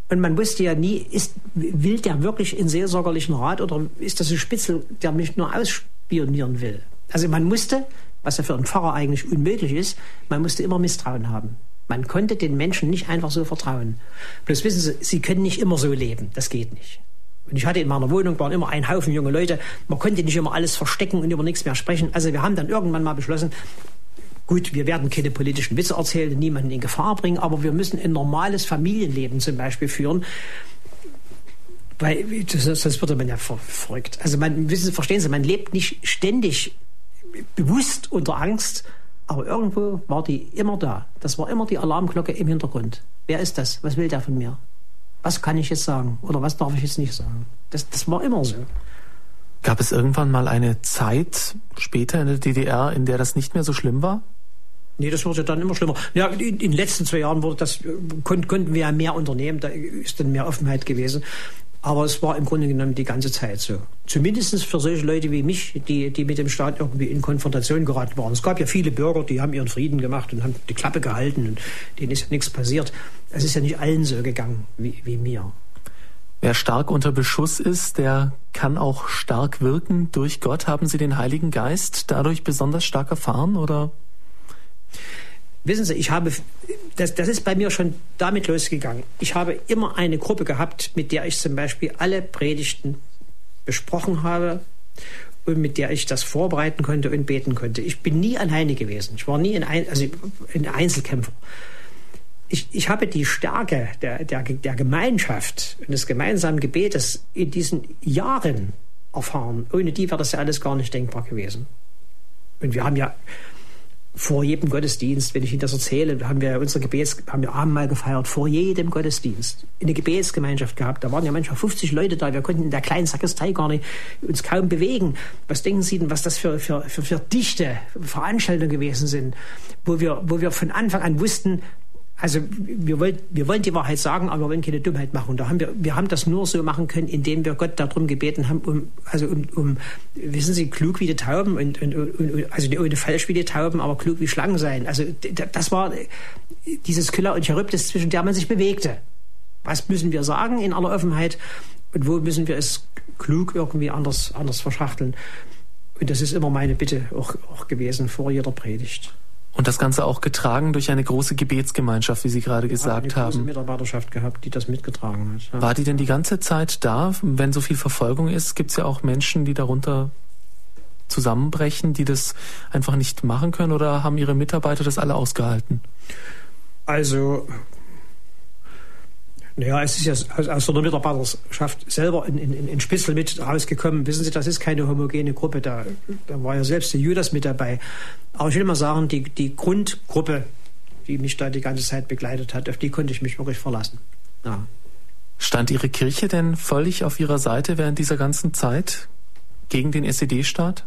Und man wusste ja nie, ist, will der wirklich in seelsorgerlichen Rat oder ist das ein Spitzel, der mich nur ausspionieren will? Also man musste, was ja für einen Pfarrer eigentlich unmöglich ist, man musste immer Misstrauen haben. Man konnte den Menschen nicht einfach so vertrauen. Bloß wissen Sie, sie können nicht immer so leben. Das geht nicht. Und ich hatte in meiner Wohnung waren immer ein Haufen junge Leute. Man konnte nicht immer alles verstecken und über nichts mehr sprechen. Also wir haben dann irgendwann mal beschlossen, gut, wir werden keine politischen Witze erzählen, niemanden in Gefahr bringen, aber wir müssen ein normales Familienleben zum Beispiel führen. Weil sonst würde man ja verrückt. Also man, wissen Sie, verstehen Sie, man lebt nicht ständig bewusst unter Angst, aber irgendwo war die immer da. Das war immer die Alarmglocke im Hintergrund. Wer ist das? Was will der von mir? Was kann ich jetzt sagen? Oder was darf ich jetzt nicht sagen? Das, das war immer so. Gab es irgendwann mal eine Zeit später in der DDR, in der das nicht mehr so schlimm war? Nee, das wurde dann immer schlimmer. Ja, in, den letzten zwei Jahren wurde das, konnten, konnten wir ja mehr unternehmen, da ist dann mehr Offenheit gewesen. Aber es war im Grunde genommen die ganze Zeit so. Zumindest für solche Leute wie mich, die, die mit dem Staat irgendwie in Konfrontation geraten waren. Es gab ja viele Bürger, die haben ihren Frieden gemacht und haben die Klappe gehalten und denen ist ja nichts passiert. Es ist ja nicht allen so gegangen wie, wie mir. Wer stark unter Beschuss ist, der kann auch stark wirken durch Gott. Haben Sie den Heiligen Geist dadurch besonders stark erfahren oder? Wissen Sie, ich habe, das, das ist bei mir schon damit losgegangen. Ich habe immer eine Gruppe gehabt, mit der ich zum Beispiel alle Predigten besprochen habe und mit der ich das vorbereiten konnte und beten konnte. Ich bin nie alleine gewesen. Ich war nie ein, also ein Einzelkämpfer. ich, ich habe die Stärke der, der, der Gemeinschaft und des gemeinsamen Gebetes in diesen Jahren erfahren. Ohne die wäre das ja alles gar nicht denkbar gewesen. Und wir haben ja vor jedem Gottesdienst, wenn ich Ihnen das erzähle, haben wir unser Gebets, haben wir Abendmahl gefeiert, vor jedem Gottesdienst. Eine Gebetsgemeinschaft gehabt. Da waren ja manchmal 50 Leute da. Wir konnten in der kleinen Sakristei gar nicht uns kaum bewegen. Was denken Sie denn, was das für, für, für, für dichte Veranstaltungen gewesen sind, wo wir, wo wir von Anfang an wussten, also wir wollen, wir wollen die Wahrheit sagen, aber wir wollen keine Dummheit machen. Da haben wir, wir haben das nur so machen können, indem wir Gott darum gebeten haben, um, also um, um wissen Sie, klug wie die Tauben und, und, und also ohne falsch wie die Tauben, aber klug wie Schlangen sein. Also das war dieses Kylla und Charybdis, zwischen der man sich bewegte. Was müssen wir sagen in aller Offenheit und wo müssen wir es klug irgendwie anders, anders verschachteln? Und das ist immer meine Bitte auch, auch gewesen vor jeder Predigt. Und das Ganze auch getragen durch eine große Gebetsgemeinschaft, wie Sie gerade gesagt haben. Eine Mitarbeiterschaft gehabt, die das mitgetragen hat. Ja. War die denn die ganze Zeit da? Wenn so viel Verfolgung ist, gibt es ja auch Menschen, die darunter zusammenbrechen, die das einfach nicht machen können oder haben Ihre Mitarbeiter das alle ausgehalten? Also naja, es ist ja aus, aus der Mitarbeiterschaft selber in, in, in Spitzel mit rausgekommen. Wissen Sie, das ist keine homogene Gruppe. Da, da war ja selbst der Judas mit dabei. Aber ich will mal sagen, die, die Grundgruppe, die mich da die ganze Zeit begleitet hat, auf die konnte ich mich wirklich verlassen. Ja. Stand Ihre Kirche denn völlig auf Ihrer Seite während dieser ganzen Zeit gegen den SED-Staat?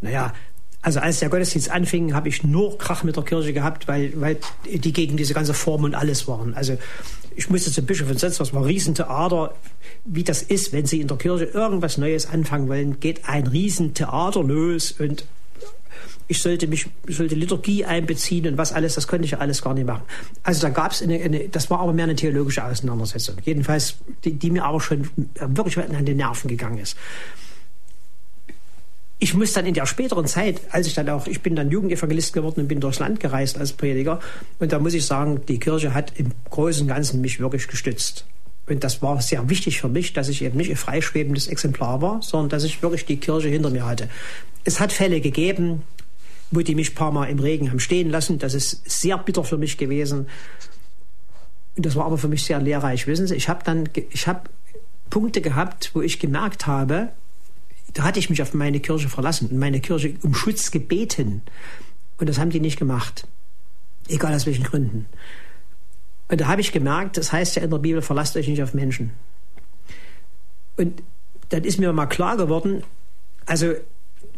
Naja, also als der Gottesdienst anfing, habe ich nur Krach mit der Kirche gehabt, weil, weil die gegen diese ganze Form und alles waren. Also ich musste zum Bischof und sonst was war Riesentheater. Wie das ist, wenn Sie in der Kirche irgendwas Neues anfangen wollen, geht ein Riesentheater los und ich sollte mich, sollte Liturgie einbeziehen und was alles, das konnte ich ja alles gar nicht machen. Also da gab es eine, eine, das war aber mehr eine theologische Auseinandersetzung. Jedenfalls, die, die mir aber schon wirklich an den Nerven gegangen ist ich muss dann in der späteren Zeit, als ich dann auch, ich bin dann Jugendevangelist geworden und bin durchs Land gereist als Prediger. Und da muss ich sagen, die Kirche hat im Großen und Ganzen mich wirklich gestützt. Und das war sehr wichtig für mich, dass ich eben nicht ein freischwebendes Exemplar war, sondern dass ich wirklich die Kirche hinter mir hatte. Es hat Fälle gegeben, wo die mich ein paar Mal im Regen haben stehen lassen. Das ist sehr bitter für mich gewesen. Und das war aber für mich sehr lehrreich. Wissen Sie, ich habe dann, ich habe Punkte gehabt, wo ich gemerkt habe, da hatte ich mich auf meine Kirche verlassen und meine Kirche um Schutz gebeten. Und das haben die nicht gemacht. Egal aus welchen Gründen. Und da habe ich gemerkt, das heißt ja in der Bibel, verlasst euch nicht auf Menschen. Und dann ist mir mal klar geworden, also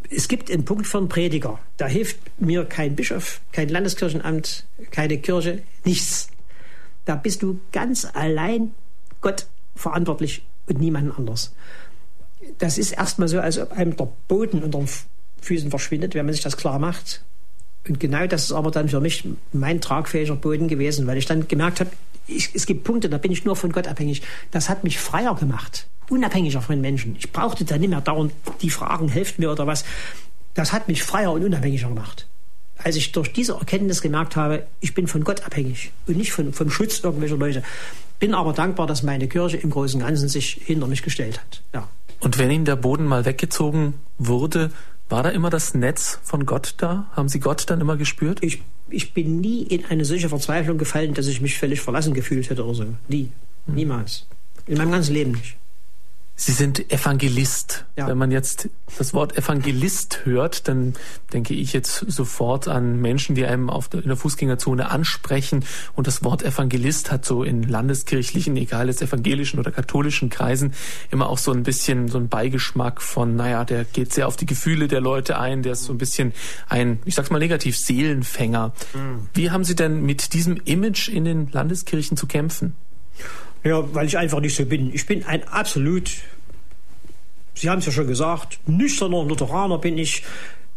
es gibt einen Punkt für einen Prediger. Da hilft mir kein Bischof, kein Landeskirchenamt, keine Kirche, nichts. Da bist du ganz allein Gott verantwortlich und niemand anders das ist erstmal so, als ob einem der Boden unter den Füßen verschwindet, wenn man sich das klar macht. Und genau das ist aber dann für mich mein tragfähiger Boden gewesen, weil ich dann gemerkt habe, ich, es gibt Punkte, da bin ich nur von Gott abhängig. Das hat mich freier gemacht, unabhängiger von Menschen. Ich brauchte dann nicht mehr dauernd die Fragen, helft mir oder was. Das hat mich freier und unabhängiger gemacht. Als ich durch diese Erkenntnis gemerkt habe, ich bin von Gott abhängig und nicht von, vom Schutz irgendwelcher Leute. Bin aber dankbar, dass meine Kirche im Großen und Ganzen sich hinter mich gestellt hat. Ja. Und wenn Ihnen der Boden mal weggezogen wurde, war da immer das Netz von Gott da? Haben Sie Gott dann immer gespürt? Ich, ich bin nie in eine solche Verzweiflung gefallen, dass ich mich völlig verlassen gefühlt hätte oder so. Nie. Hm. Niemals. In meinem ganzen Leben nicht. Sie sind Evangelist. Ja. Wenn man jetzt das Wort Evangelist hört, dann denke ich jetzt sofort an Menschen, die einem auf der, in der Fußgängerzone ansprechen. Und das Wort Evangelist hat so in landeskirchlichen, egal jetzt evangelischen oder katholischen Kreisen, immer auch so ein bisschen so ein Beigeschmack von, naja, der geht sehr auf die Gefühle der Leute ein, der ist so ein bisschen ein, ich sag's mal negativ, Seelenfänger. Mhm. Wie haben Sie denn mit diesem Image in den Landeskirchen zu kämpfen? Ja, weil ich einfach nicht so bin. Ich bin ein absolut, Sie haben es ja schon gesagt, nüchterner Lutheraner bin ich.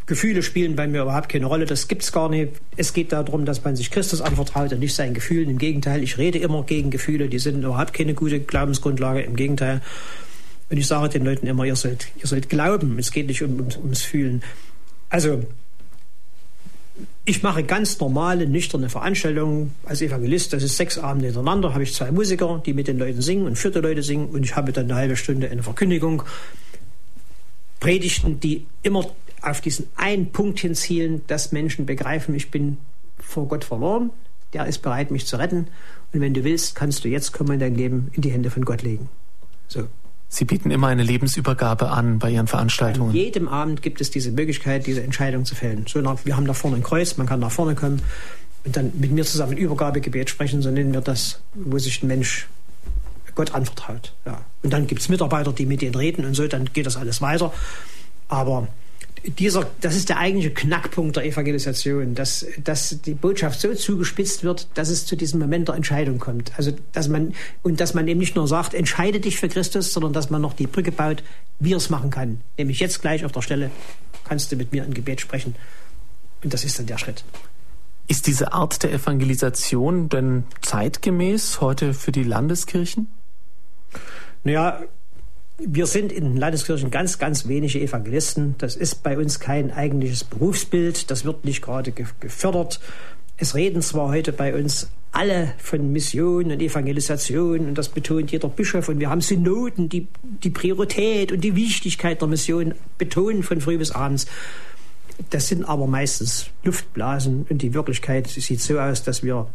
Gefühle spielen bei mir überhaupt keine Rolle, das gibt es gar nicht. Es geht darum, dass man sich Christus anvertraut und nicht seinen Gefühlen. Im Gegenteil, ich rede immer gegen Gefühle, die sind überhaupt keine gute Glaubensgrundlage. Im Gegenteil. Und ich sage den Leuten immer, ihr sollt, ihr sollt glauben, es geht nicht um, um, ums Fühlen. Also ich mache ganz normale, nüchterne Veranstaltungen als Evangelist. Das ist sechs Abende hintereinander. Habe ich zwei Musiker, die mit den Leuten singen und die Leute singen. Und ich habe dann eine halbe Stunde eine Verkündigung. Predigten, die immer auf diesen einen Punkt hinzielen, dass Menschen begreifen, ich bin vor Gott verloren. der ist bereit, mich zu retten. Und wenn du willst, kannst du jetzt kommen und dein Leben in die Hände von Gott legen. So. Sie bieten immer eine Lebensübergabe an bei Ihren Veranstaltungen. An jedem Abend gibt es diese Möglichkeit, diese Entscheidung zu fällen. So, wir haben da vorne ein Kreuz, man kann nach vorne kommen und dann mit mir zusammen Übergabegebet sprechen, so nennen wir das, wo sich ein Mensch Gott anvertraut. Ja. Und dann gibt es Mitarbeiter, die mit denen reden und so, dann geht das alles weiter. Aber dieser, das ist der eigentliche Knackpunkt der Evangelisation, dass, dass die Botschaft so zugespitzt wird, dass es zu diesem Moment der Entscheidung kommt. Also, dass man, und dass man eben nicht nur sagt, entscheide dich für Christus, sondern dass man noch die Brücke baut, wie er es machen kann. Nämlich jetzt gleich auf der Stelle kannst du mit mir ein Gebet sprechen. Und das ist dann der Schritt. Ist diese Art der Evangelisation denn zeitgemäß heute für die Landeskirchen? Naja, wir sind in Landeskirchen ganz, ganz wenige Evangelisten. Das ist bei uns kein eigentliches Berufsbild. Das wird nicht gerade gefördert. Es reden zwar heute bei uns alle von Mission und Evangelisation und das betont jeder Bischof und wir haben Synoden, die die Priorität und die Wichtigkeit der Mission betonen von früh bis abends. Das sind aber meistens Luftblasen und die Wirklichkeit sieht so aus, dass wir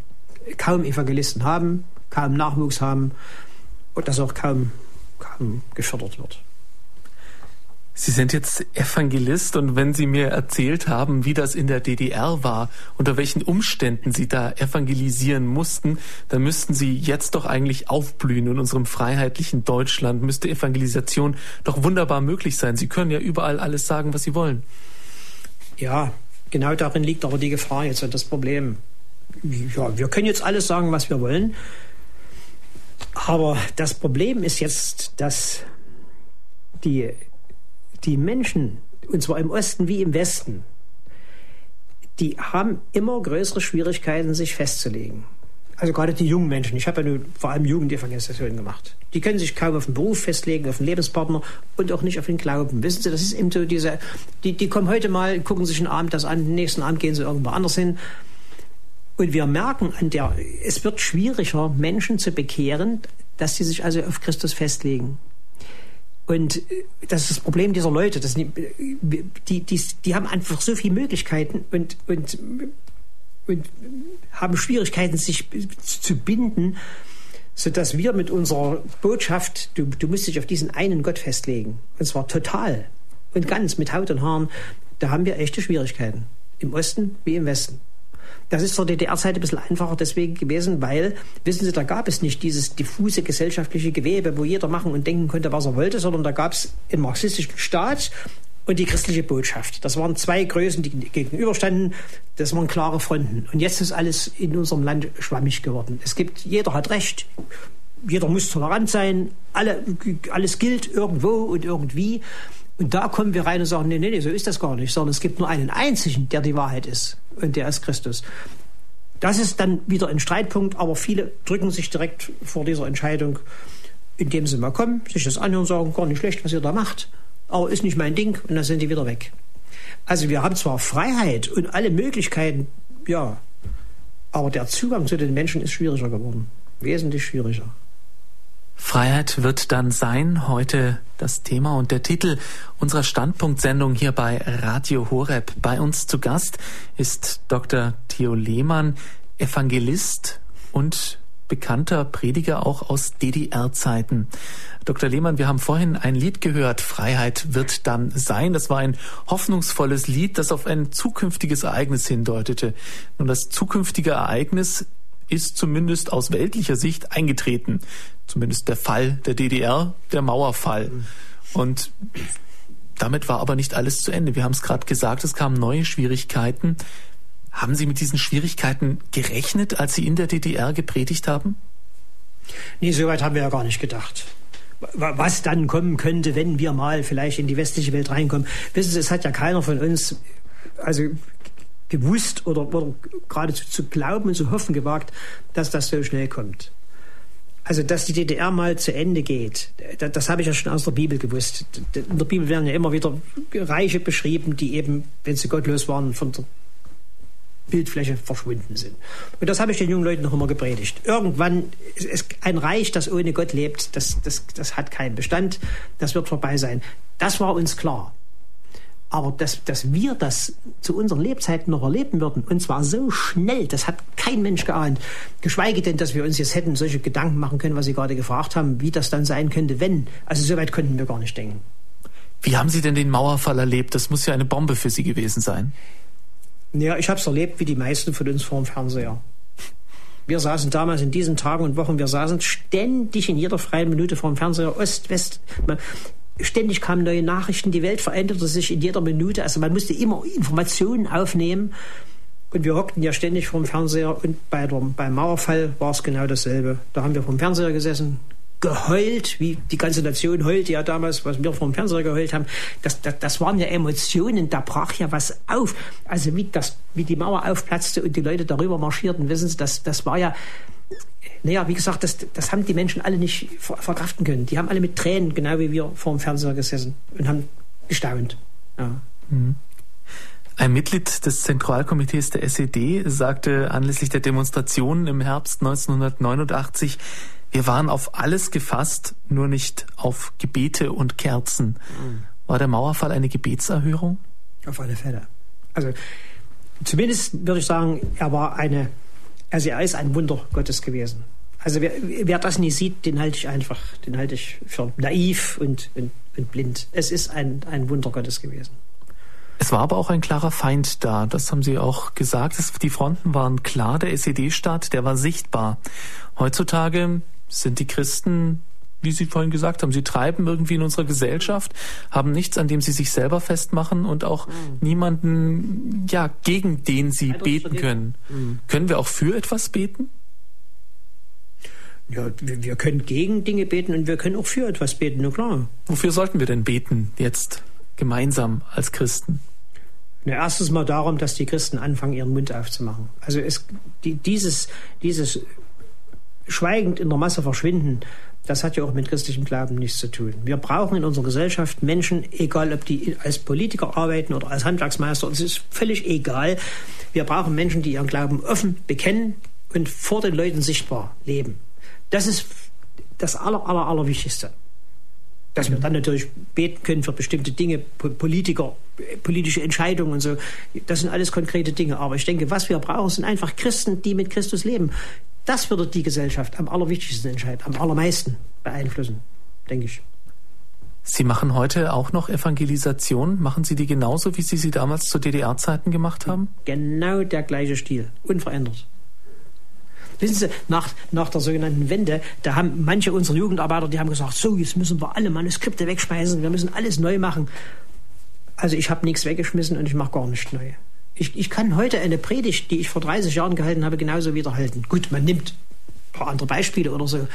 kaum Evangelisten haben, kaum Nachwuchs haben und dass auch kaum gefördert wird. Sie sind jetzt Evangelist und wenn Sie mir erzählt haben, wie das in der DDR war, unter welchen Umständen Sie da evangelisieren mussten, dann müssten Sie jetzt doch eigentlich aufblühen. In unserem freiheitlichen Deutschland müsste Evangelisation doch wunderbar möglich sein. Sie können ja überall alles sagen, was Sie wollen. Ja, genau darin liegt aber die Gefahr jetzt und das Problem. Ja, wir können jetzt alles sagen, was wir wollen. Aber das Problem ist jetzt, dass die, die Menschen, und zwar im Osten wie im Westen, die haben immer größere Schwierigkeiten, sich festzulegen. Also gerade die jungen Menschen. Ich habe ja vor allem Jugendevangelisation gemacht. Die können sich kaum auf den Beruf festlegen, auf den Lebenspartner und auch nicht auf den Glauben. Wissen Sie, das ist eben so diese, die, die kommen heute mal, gucken sich einen Abend das an, den nächsten Abend gehen sie irgendwo anders hin. Und wir merken an der, es wird schwieriger, Menschen zu bekehren, dass sie sich also auf Christus festlegen. Und äh, das ist das Problem dieser Leute. Das, die, die, die haben einfach so viele Möglichkeiten und, und, und haben Schwierigkeiten, sich zu binden, sodass wir mit unserer Botschaft, du, du musst dich auf diesen einen Gott festlegen. Und zwar total und ganz mit Haut und Haaren. Da haben wir echte Schwierigkeiten. Im Osten wie im Westen. Das ist zur DDR-Zeit ein bisschen einfacher deswegen gewesen, weil, wissen Sie, da gab es nicht dieses diffuse gesellschaftliche Gewebe, wo jeder machen und denken konnte, was er wollte, sondern da gab es den marxistischen Staat und die christliche Botschaft. Das waren zwei Größen, die gegenüberstanden. Das waren klare Fronten. Und jetzt ist alles in unserem Land schwammig geworden. Es gibt, jeder hat Recht, jeder muss tolerant sein, alle, alles gilt irgendwo und irgendwie. Und da kommen wir rein und sagen, nee, nee, nee, so ist das gar nicht, sondern es gibt nur einen einzigen, der die Wahrheit ist und der ist Christus. Das ist dann wieder ein Streitpunkt, aber viele drücken sich direkt vor dieser Entscheidung, indem sie mal kommen, sich das anhören und sagen, gar nicht schlecht, was ihr da macht, aber ist nicht mein Ding und dann sind die wieder weg. Also wir haben zwar Freiheit und alle Möglichkeiten, ja, aber der Zugang zu den Menschen ist schwieriger geworden, wesentlich schwieriger. Freiheit wird dann sein, heute das Thema und der Titel unserer Standpunktsendung hier bei Radio Horeb. Bei uns zu Gast ist Dr. Theo Lehmann, Evangelist und bekannter Prediger auch aus DDR-Zeiten. Dr. Lehmann, wir haben vorhin ein Lied gehört, Freiheit wird dann sein. Das war ein hoffnungsvolles Lied, das auf ein zukünftiges Ereignis hindeutete. Nun, das zukünftige Ereignis ist zumindest aus weltlicher Sicht eingetreten. Zumindest der Fall der DDR, der Mauerfall. Und damit war aber nicht alles zu Ende. Wir haben es gerade gesagt, es kamen neue Schwierigkeiten. Haben Sie mit diesen Schwierigkeiten gerechnet, als Sie in der DDR gepredigt haben? Nee, so weit haben wir ja gar nicht gedacht. Was dann kommen könnte, wenn wir mal vielleicht in die westliche Welt reinkommen. Wissen Sie, es hat ja keiner von uns, also gewusst oder, oder geradezu zu glauben und zu hoffen gewagt, dass das so schnell kommt. Also, dass die DDR mal zu Ende geht, das, das habe ich ja schon aus der Bibel gewusst. In der Bibel werden ja immer wieder Reiche beschrieben, die eben, wenn sie gottlos waren, von der Bildfläche verschwunden sind. Und das habe ich den jungen Leuten noch immer gepredigt. Irgendwann ist ein Reich, das ohne Gott lebt, das, das, das hat keinen Bestand, das wird vorbei sein. Das war uns klar. Aber dass, dass wir das zu unseren Lebzeiten noch erleben würden, und zwar so schnell, das hat kein Mensch geahnt. Geschweige denn, dass wir uns jetzt hätten solche Gedanken machen können, was Sie gerade gefragt haben, wie das dann sein könnte, wenn. Also so weit könnten wir gar nicht denken. Wie haben Sie denn den Mauerfall erlebt? Das muss ja eine Bombe für Sie gewesen sein. Ja, ich habe es erlebt wie die meisten von uns vor dem Fernseher. Wir saßen damals in diesen Tagen und Wochen, wir saßen ständig in jeder freien Minute vor dem Fernseher, Ost, West. Ständig kamen neue Nachrichten, die Welt veränderte sich in jeder Minute. Also man musste immer Informationen aufnehmen. Und wir hockten ja ständig vor dem Fernseher und bei der, beim Mauerfall war es genau dasselbe. Da haben wir vor dem Fernseher gesessen, geheult, wie die ganze Nation heulte ja damals, was wir vom Fernseher geheult haben. Das, das, das waren ja Emotionen, da brach ja was auf. Also wie, das, wie die Mauer aufplatzte und die Leute darüber marschierten, wissen Sie, das, das war ja, naja, wie gesagt, das, das haben die Menschen alle nicht verkraften können. Die haben alle mit Tränen, genau wie wir vor dem Fernseher gesessen und haben gestaunt. Ja. Mhm. Ein Mitglied des Zentralkomitees der SED sagte anlässlich der Demonstrationen im Herbst 1989, wir waren auf alles gefasst, nur nicht auf Gebete und Kerzen. Mhm. War der Mauerfall eine Gebetserhörung? Auf alle Fälle. Also zumindest würde ich sagen, er war eine, also er ist ein Wunder Gottes gewesen. Also wer, wer das nie sieht, den halte ich einfach, den halte ich für naiv und, und, und blind. Es ist ein, ein Wunder Gottes gewesen. Es war aber auch ein klarer Feind da, das haben Sie auch gesagt. Die Fronten waren klar, der SED-Staat, der war sichtbar. Heutzutage sind die Christen, wie Sie vorhin gesagt haben, sie treiben irgendwie in unserer Gesellschaft, haben nichts, an dem sie sich selber festmachen und auch mhm. niemanden, ja, gegen den sie beten können. Mhm. Können wir auch für etwas beten? Ja, wir, wir können gegen Dinge beten und wir können auch für etwas beten, na klar. Wofür sollten wir denn beten jetzt gemeinsam als Christen? Na, erstens mal darum, dass die Christen anfangen, ihren Mund aufzumachen. Also es, die, dieses, dieses schweigend in der Masse verschwinden, das hat ja auch mit christlichem Glauben nichts zu tun. Wir brauchen in unserer Gesellschaft Menschen, egal ob die als Politiker arbeiten oder als Handwerksmeister, es ist völlig egal. Wir brauchen Menschen, die ihren Glauben offen bekennen und vor den Leuten sichtbar leben. Das ist das aller, aller, allerwichtigste. Dass wir dann natürlich beten können für bestimmte Dinge, Politiker, politische Entscheidungen und so. Das sind alles konkrete Dinge. Aber ich denke, was wir brauchen, sind einfach Christen, die mit Christus leben. Das würde die Gesellschaft am allerwichtigsten entscheiden, am allermeisten beeinflussen, denke ich. Sie machen heute auch noch Evangelisation. Machen Sie die genauso, wie Sie sie damals zu DDR-Zeiten gemacht haben? Genau der gleiche Stil, unverändert. Wissen Sie, nach, nach der sogenannten Wende, da haben manche unserer Jugendarbeiter, die haben gesagt, so, jetzt müssen wir alle Manuskripte wegschmeißen, wir müssen alles neu machen. Also ich habe nichts weggeschmissen und ich mache gar nichts neu. Ich, ich kann heute eine Predigt, die ich vor 30 Jahren gehalten habe, genauso wiederhalten. Gut, man nimmt ein paar andere Beispiele oder so.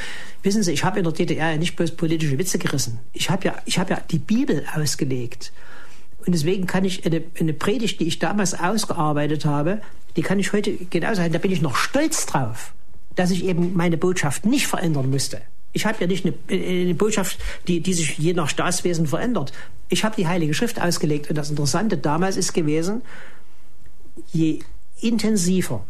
Wissen Sie, ich habe in der DDR ja nicht bloß politische Witze gerissen. Ich habe ja, ich habe ja die Bibel ausgelegt. Und deswegen kann ich eine, eine Predigt, die ich damals ausgearbeitet habe, die kann ich heute genauso halten. Da bin ich noch stolz drauf, dass ich eben meine Botschaft nicht verändern musste. Ich habe ja nicht eine, eine, Botschaft, die, die sich je nach Staatswesen verändert. Ich habe die Heilige Schrift ausgelegt. Und das Interessante damals ist gewesen, je intensiver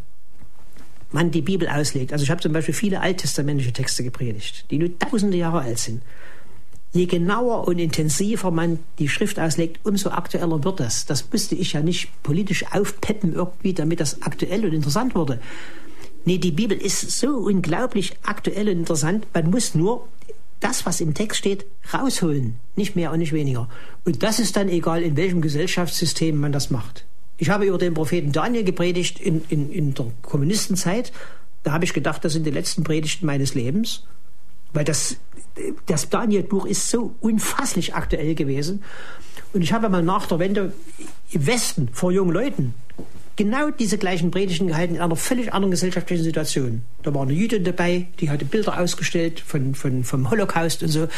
man die Bibel auslegt, also ich habe zum Beispiel viele alttestamentische Texte gepredigt, die nur tausende Jahre alt sind, je genauer und intensiver man die Schrift auslegt, umso aktueller wird das. Das müsste ich ja nicht politisch aufpeppen irgendwie, damit das aktuell und interessant wurde. Nee, die Bibel ist so unglaublich aktuell und interessant, man muss nur das, was im Text steht, rausholen. Nicht mehr und nicht weniger. Und das ist dann egal, in welchem Gesellschaftssystem man das macht. Ich habe über den Propheten Daniel gepredigt in, in, in der Kommunistenzeit. Da habe ich gedacht, das sind die letzten Predigten meines Lebens. Weil das, das Daniel-Buch ist so unfasslich aktuell gewesen. Und ich habe mal nach der Wende im Westen vor jungen Leuten genau diese gleichen Predigten gehalten in einer völlig anderen gesellschaftlichen Situation. Da war eine Jüdin dabei, die hatte Bilder ausgestellt von, von, vom Holocaust und so.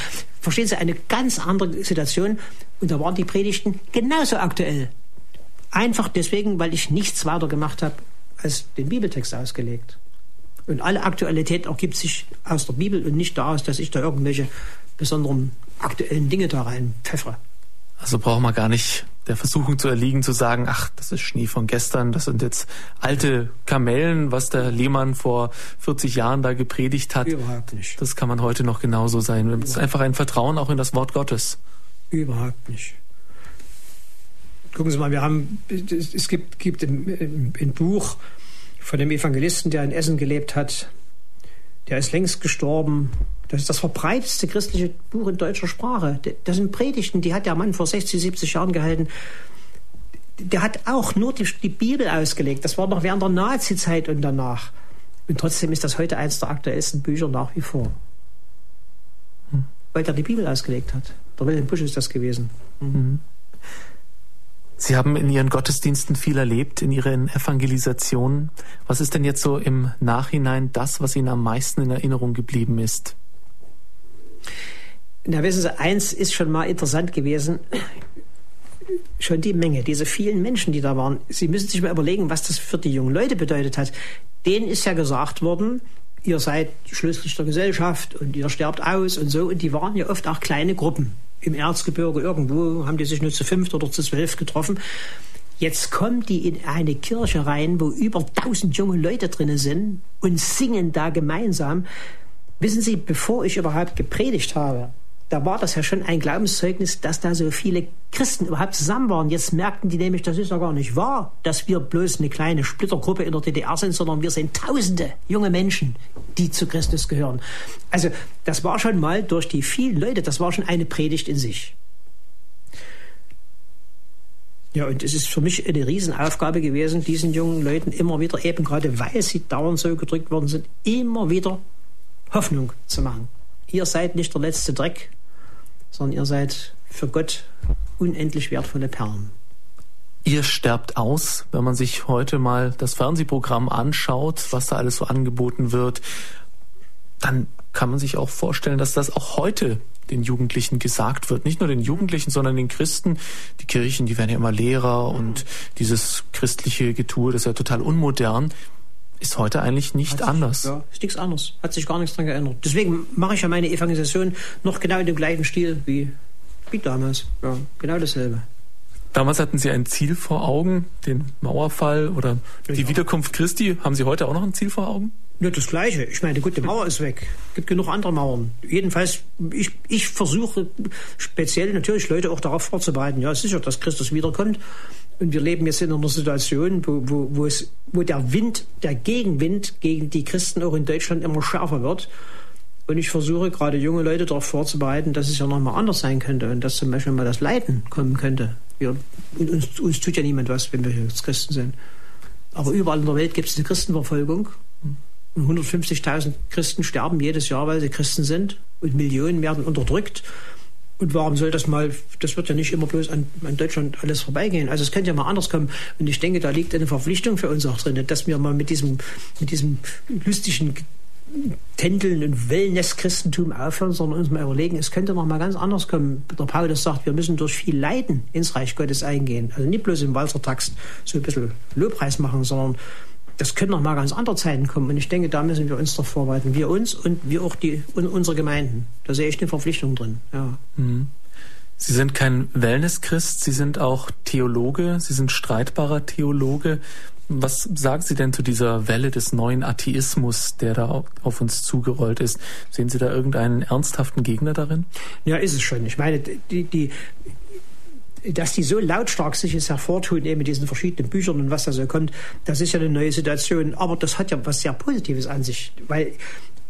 Verstehen Sie, eine ganz andere Situation. Und da waren die Predigten genauso aktuell. Einfach deswegen, weil ich nichts weiter gemacht habe, als den Bibeltext ausgelegt. Und alle Aktualität ergibt sich aus der Bibel und nicht daraus, dass ich da irgendwelche besonderen aktuellen Dinge da rein pfeffere. Also braucht man gar nicht der Versuchung zu erliegen, zu sagen, ach, das ist Schnee von gestern, das sind jetzt alte Kamellen, was der Lehmann vor 40 Jahren da gepredigt hat. Überhaupt nicht. Das kann man heute noch genauso sein. Es ist einfach ein Vertrauen auch in das Wort Gottes. Überhaupt nicht. Gucken Sie mal, wir haben, es gibt, gibt ein, ein Buch von dem Evangelisten, der in Essen gelebt hat. Der ist längst gestorben. Das ist das verbreitetste christliche Buch in deutscher Sprache. Das sind Predigten, die hat der Mann vor 60, 70 Jahren gehalten. Der hat auch nur die, die Bibel ausgelegt. Das war noch während der Nazi-Zeit und danach. Und trotzdem ist das heute eines der aktuellsten Bücher nach wie vor. Hm. Weil er die Bibel ausgelegt hat. Der Wilhelm Busch ist das gewesen. Mhm. Sie haben in Ihren Gottesdiensten viel erlebt, in Ihren Evangelisationen. Was ist denn jetzt so im Nachhinein das, was Ihnen am meisten in Erinnerung geblieben ist? Na, wissen Sie, eins ist schon mal interessant gewesen. Schon die Menge, diese vielen Menschen, die da waren. Sie müssen sich mal überlegen, was das für die jungen Leute bedeutet hat. Denen ist ja gesagt worden, ihr seid Schlüssel der Gesellschaft und ihr sterbt aus und so. Und die waren ja oft auch kleine Gruppen im Erzgebirge irgendwo, haben die sich nur zu fünft oder zu zwölf getroffen. Jetzt kommen die in eine Kirche rein, wo über tausend junge Leute drinnen sind und singen da gemeinsam. Wissen Sie, bevor ich überhaupt gepredigt habe, da war das ja schon ein Glaubenszeugnis, dass da so viele Christen überhaupt zusammen waren. Jetzt merkten die nämlich, das ist ja gar nicht wahr, dass wir bloß eine kleine Splittergruppe in der DDR sind, sondern wir sind Tausende junge Menschen, die zu Christus gehören. Also das war schon mal durch die vielen Leute, das war schon eine Predigt in sich. Ja, und es ist für mich eine Riesenaufgabe gewesen, diesen jungen Leuten immer wieder, eben gerade weil sie dauernd so gedrückt worden sind, immer wieder Hoffnung zu machen ihr seid nicht der letzte Dreck, sondern ihr seid für Gott unendlich wertvolle Perlen. Ihr sterbt aus, wenn man sich heute mal das Fernsehprogramm anschaut, was da alles so angeboten wird, dann kann man sich auch vorstellen, dass das auch heute den Jugendlichen gesagt wird. Nicht nur den Jugendlichen, sondern den Christen. Die Kirchen, die werden ja immer leerer und dieses christliche Getue, das ist ja total unmodern. Ist heute eigentlich nicht sich, anders. Ja, ist nichts anders. Hat sich gar nichts dran geändert. Deswegen mache ich ja meine Evangelisation noch genau in dem gleichen Stil wie, wie damals. Ja, genau dasselbe. Damals hatten Sie ein Ziel vor Augen, den Mauerfall oder die ja. Wiederkunft Christi. Haben Sie heute auch noch ein Ziel vor Augen? Ja, das Gleiche. Ich meine, gut, die Mauer ist weg. Es gibt genug andere Mauern. Jedenfalls, ich, ich versuche speziell natürlich Leute auch darauf vorzubereiten. Ja, sicher, dass Christus wiederkommt. Und wir leben jetzt in einer Situation, wo, wo, wo, es, wo der Wind, der Gegenwind gegen die Christen auch in Deutschland immer schärfer wird. Und ich versuche gerade junge Leute darauf vorzubereiten, dass es ja nochmal anders sein könnte und dass zum Beispiel mal das Leiden kommen könnte. Wir, uns, uns tut ja niemand was, wenn wir jetzt Christen sind. Aber überall in der Welt gibt es eine Christenverfolgung. 150.000 Christen sterben jedes Jahr, weil sie Christen sind. Und Millionen werden unterdrückt. Und warum soll das mal, das wird ja nicht immer bloß an, an, Deutschland alles vorbeigehen. Also es könnte ja mal anders kommen. Und ich denke, da liegt eine Verpflichtung für uns auch drin, dass wir mal mit diesem, mit diesem lustigen Tändeln und Wellness-Christentum aufhören, sondern uns mal überlegen, es könnte noch mal ganz anders kommen. Der Paulus sagt, wir müssen durch viel Leiden ins Reich Gottes eingehen. Also nicht bloß im Walzertext so ein bisschen Lobpreis machen, sondern das können noch mal ganz andere Zeiten kommen. Und ich denke, da müssen wir uns doch vorbereiten. Wir uns und wir auch die, unsere Gemeinden. Da sehe ich eine Verpflichtung drin. Ja. Mhm. Sie sind kein Wellness-Christ, Sie sind auch Theologe, Sie sind streitbarer Theologe. Was sagen Sie denn zu dieser Welle des neuen Atheismus, der da auf uns zugerollt ist? Sehen Sie da irgendeinen ernsthaften Gegner darin? Ja, ist es schon. Ich meine, die, die, dass die so lautstark sich jetzt hervortun, eben mit diesen verschiedenen Büchern und was da so kommt, das ist ja eine neue Situation. Aber das hat ja was sehr Positives an sich, weil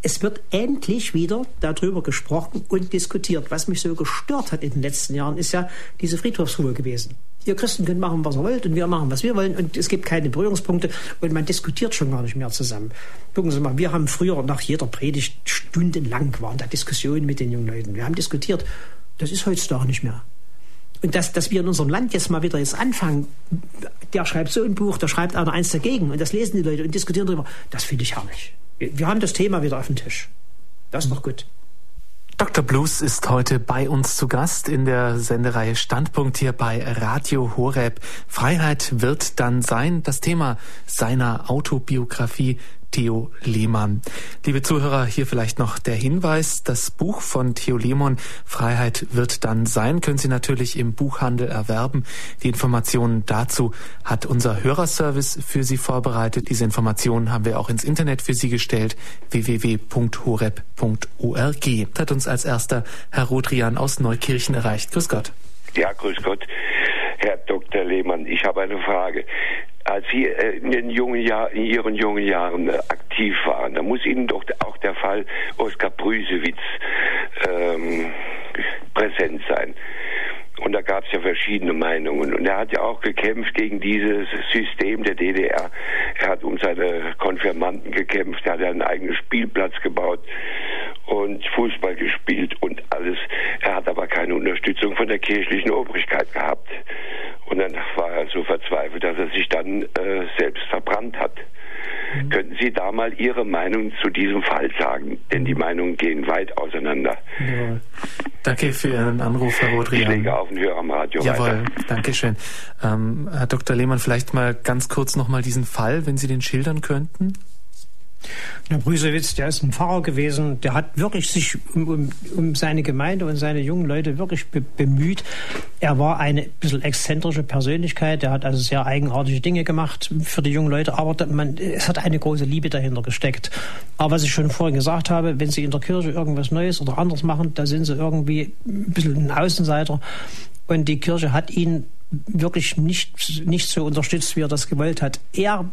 es wird endlich wieder darüber gesprochen und diskutiert. Was mich so gestört hat in den letzten Jahren, ist ja diese Friedhofsruhe gewesen. Ihr Christen könnt machen, was ihr wollt, und wir machen, was wir wollen, und es gibt keine Berührungspunkte, und man diskutiert schon gar nicht mehr zusammen. Gucken Sie mal, wir haben früher nach jeder Predigt stundenlang waren da Diskussionen mit den jungen Leuten. Wir haben diskutiert. Das ist heutzutage nicht mehr. Und dass, dass wir in unserem Land jetzt mal wieder jetzt anfangen, der schreibt so ein Buch, da schreibt einer eins dagegen und das lesen die Leute und diskutieren darüber, das finde ich herrlich. Wir, wir haben das Thema wieder auf dem Tisch. Das ist doch gut. Dr. Blues ist heute bei uns zu Gast in der Sendereihe Standpunkt hier bei Radio Horeb. Freiheit wird dann sein, das Thema seiner Autobiografie Theo Lehmann. Liebe Zuhörer, hier vielleicht noch der Hinweis, das Buch von Theo Lehmann, Freiheit wird dann sein, können Sie natürlich im Buchhandel erwerben. Die Informationen dazu hat unser Hörerservice für Sie vorbereitet. Diese Informationen haben wir auch ins Internet für Sie gestellt, www.horeb.org. Hat uns als erster Herr Rodrian aus Neukirchen erreicht. Grüß Gott. Ja, grüß Gott. Herr Dr. Lehmann, ich habe eine Frage. Als Sie äh, in, den jungen Jahr, in Ihren jungen Jahren äh, aktiv waren, da muss Ihnen doch auch der Fall Oskar Brüsewitz ähm, präsent sein. Und da gab es ja verschiedene Meinungen. Und er hat ja auch gekämpft gegen dieses System der DDR. Er hat um seine Konfirmanden gekämpft, er hat einen eigenen Spielplatz gebaut und Fußball gespielt und alles. Er hat aber keine Unterstützung von der kirchlichen Obrigkeit gehabt. Und dann war er so verzweifelt, dass er sich dann äh, selbst verbrannt hat. Mhm. Könnten Sie da mal Ihre Meinung zu diesem Fall sagen? Denn die Meinungen gehen weit auseinander. Jawohl. Danke für Ihren Anruf, Herr Rodrian. Ich lege auf den Hörer am Radio Jawohl, weiter. danke schön. Ähm, Herr Dr. Lehmann, vielleicht mal ganz kurz nochmal diesen Fall, wenn Sie den schildern könnten. Der Brüsewitz, der ist ein Pfarrer gewesen, der hat wirklich sich um, um, um seine Gemeinde und seine jungen Leute wirklich be bemüht. Er war eine bisschen exzentrische Persönlichkeit, der hat also sehr eigenartige Dinge gemacht für die jungen Leute, aber man, es hat eine große Liebe dahinter gesteckt. Aber was ich schon vorhin gesagt habe, wenn Sie in der Kirche irgendwas Neues oder anderes machen, da sind Sie irgendwie ein bisschen ein Außenseiter. Und die Kirche hat ihn wirklich nicht, nicht so unterstützt, wie er das gewollt hat. Er,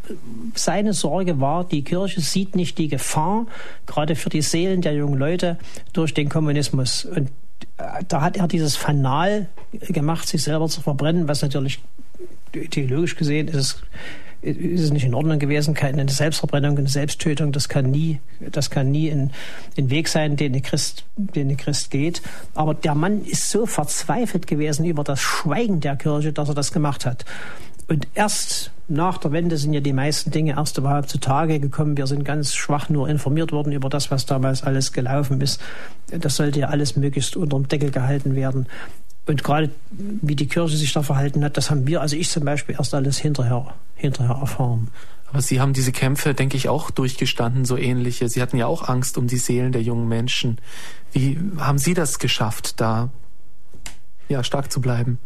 seine Sorge war, die Kirche sieht nicht die Gefahr, gerade für die Seelen der jungen Leute, durch den Kommunismus. Und äh, da hat er dieses Fanal gemacht, sich selber zu verbrennen, was natürlich theologisch gesehen ist ist es nicht in Ordnung gewesen. Eine Selbstverbrennung, eine Selbsttötung, das kann nie, das kann nie ein, ein Weg sein, den der Christ, den der Christ geht. Aber der Mann ist so verzweifelt gewesen über das Schweigen der Kirche, dass er das gemacht hat. Und erst nach der Wende sind ja die meisten Dinge erst überhaupt zutage gekommen. Wir sind ganz schwach nur informiert worden über das, was damals alles gelaufen ist. Das sollte ja alles möglichst unter dem Deckel gehalten werden. Und gerade wie die Kirche sich da verhalten hat, das haben wir, also ich zum Beispiel, erst alles hinterher, hinterher erfahren. Aber Sie haben diese Kämpfe, denke ich, auch durchgestanden, so ähnliche. Sie hatten ja auch Angst um die Seelen der jungen Menschen. Wie haben Sie das geschafft, da ja stark zu bleiben?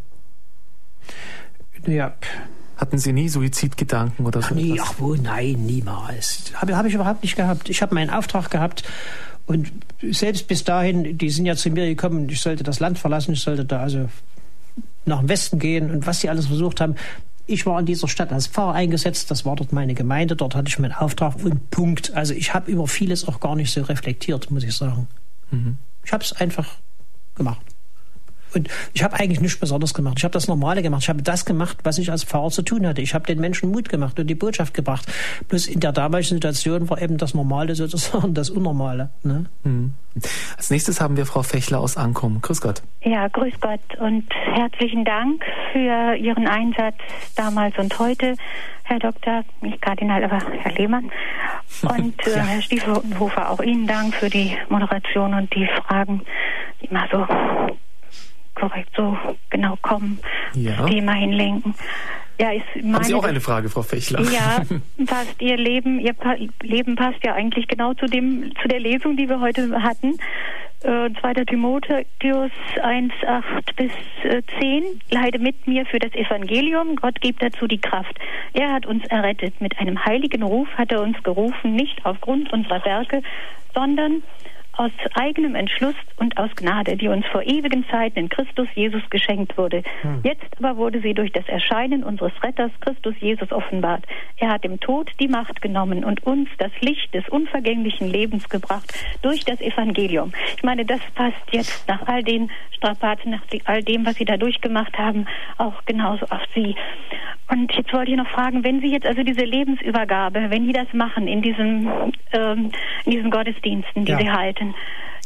Ja. Hatten Sie nie Suizidgedanken oder so? Ach, nie, ach wo, nein, niemals. Habe hab ich überhaupt nicht gehabt. Ich habe meinen Auftrag gehabt und selbst bis dahin, die sind ja zu mir gekommen, ich sollte das Land verlassen, ich sollte da also nach dem Westen gehen und was sie alles versucht haben. Ich war in dieser Stadt als Pfarrer eingesetzt, das war dort meine Gemeinde, dort hatte ich meinen Auftrag und Punkt. Also ich habe über vieles auch gar nicht so reflektiert, muss ich sagen. Mhm. Ich habe es einfach gemacht. Und ich habe eigentlich nichts Besonderes gemacht. Ich habe das Normale gemacht. Ich habe das gemacht, was ich als Pfarrer zu tun hatte. Ich habe den Menschen Mut gemacht und die Botschaft gebracht. Bloß in der damaligen Situation war eben das Normale sozusagen das Unnormale. Ne? Mhm. Als nächstes haben wir Frau Fechler aus Ankum. Grüß Gott. Ja, grüß Gott und herzlichen Dank für Ihren Einsatz damals und heute. Herr Doktor, nicht Kardinal, aber Herr Lehmann. Und äh, ja. Herr Stiefenhofer, auch Ihnen Dank für die Moderation und die Fragen, die immer so korrekt so genau kommen, ja. das Thema hinlenken. Ja, ist meine, Haben Sie auch eine Frage, Frau Fechler? Ja, passt Ihr Leben, Ihr pa Leben passt ja eigentlich genau zu dem, zu der Lesung, die wir heute hatten. Äh, 2. Timotheus 1, 8 bis äh, 10. Leide mit mir für das Evangelium. Gott gibt dazu die Kraft. Er hat uns errettet. Mit einem heiligen Ruf hat er uns gerufen, nicht aufgrund unserer Werke, sondern aus eigenem Entschluss und aus Gnade, die uns vor ewigen Zeiten in Christus Jesus geschenkt wurde. Hm. Jetzt aber wurde sie durch das Erscheinen unseres Retters Christus Jesus offenbart. Er hat dem Tod die Macht genommen und uns das Licht des unvergänglichen Lebens gebracht durch das Evangelium. Ich meine, das passt jetzt nach all den Strapazen, nach all dem, was Sie da durchgemacht haben, auch genauso auf Sie. Und jetzt wollte ich noch fragen, wenn Sie jetzt also diese Lebensübergabe, wenn Sie das machen in diesem ähm, in diesen Gottesdiensten, die ja. Sie halten,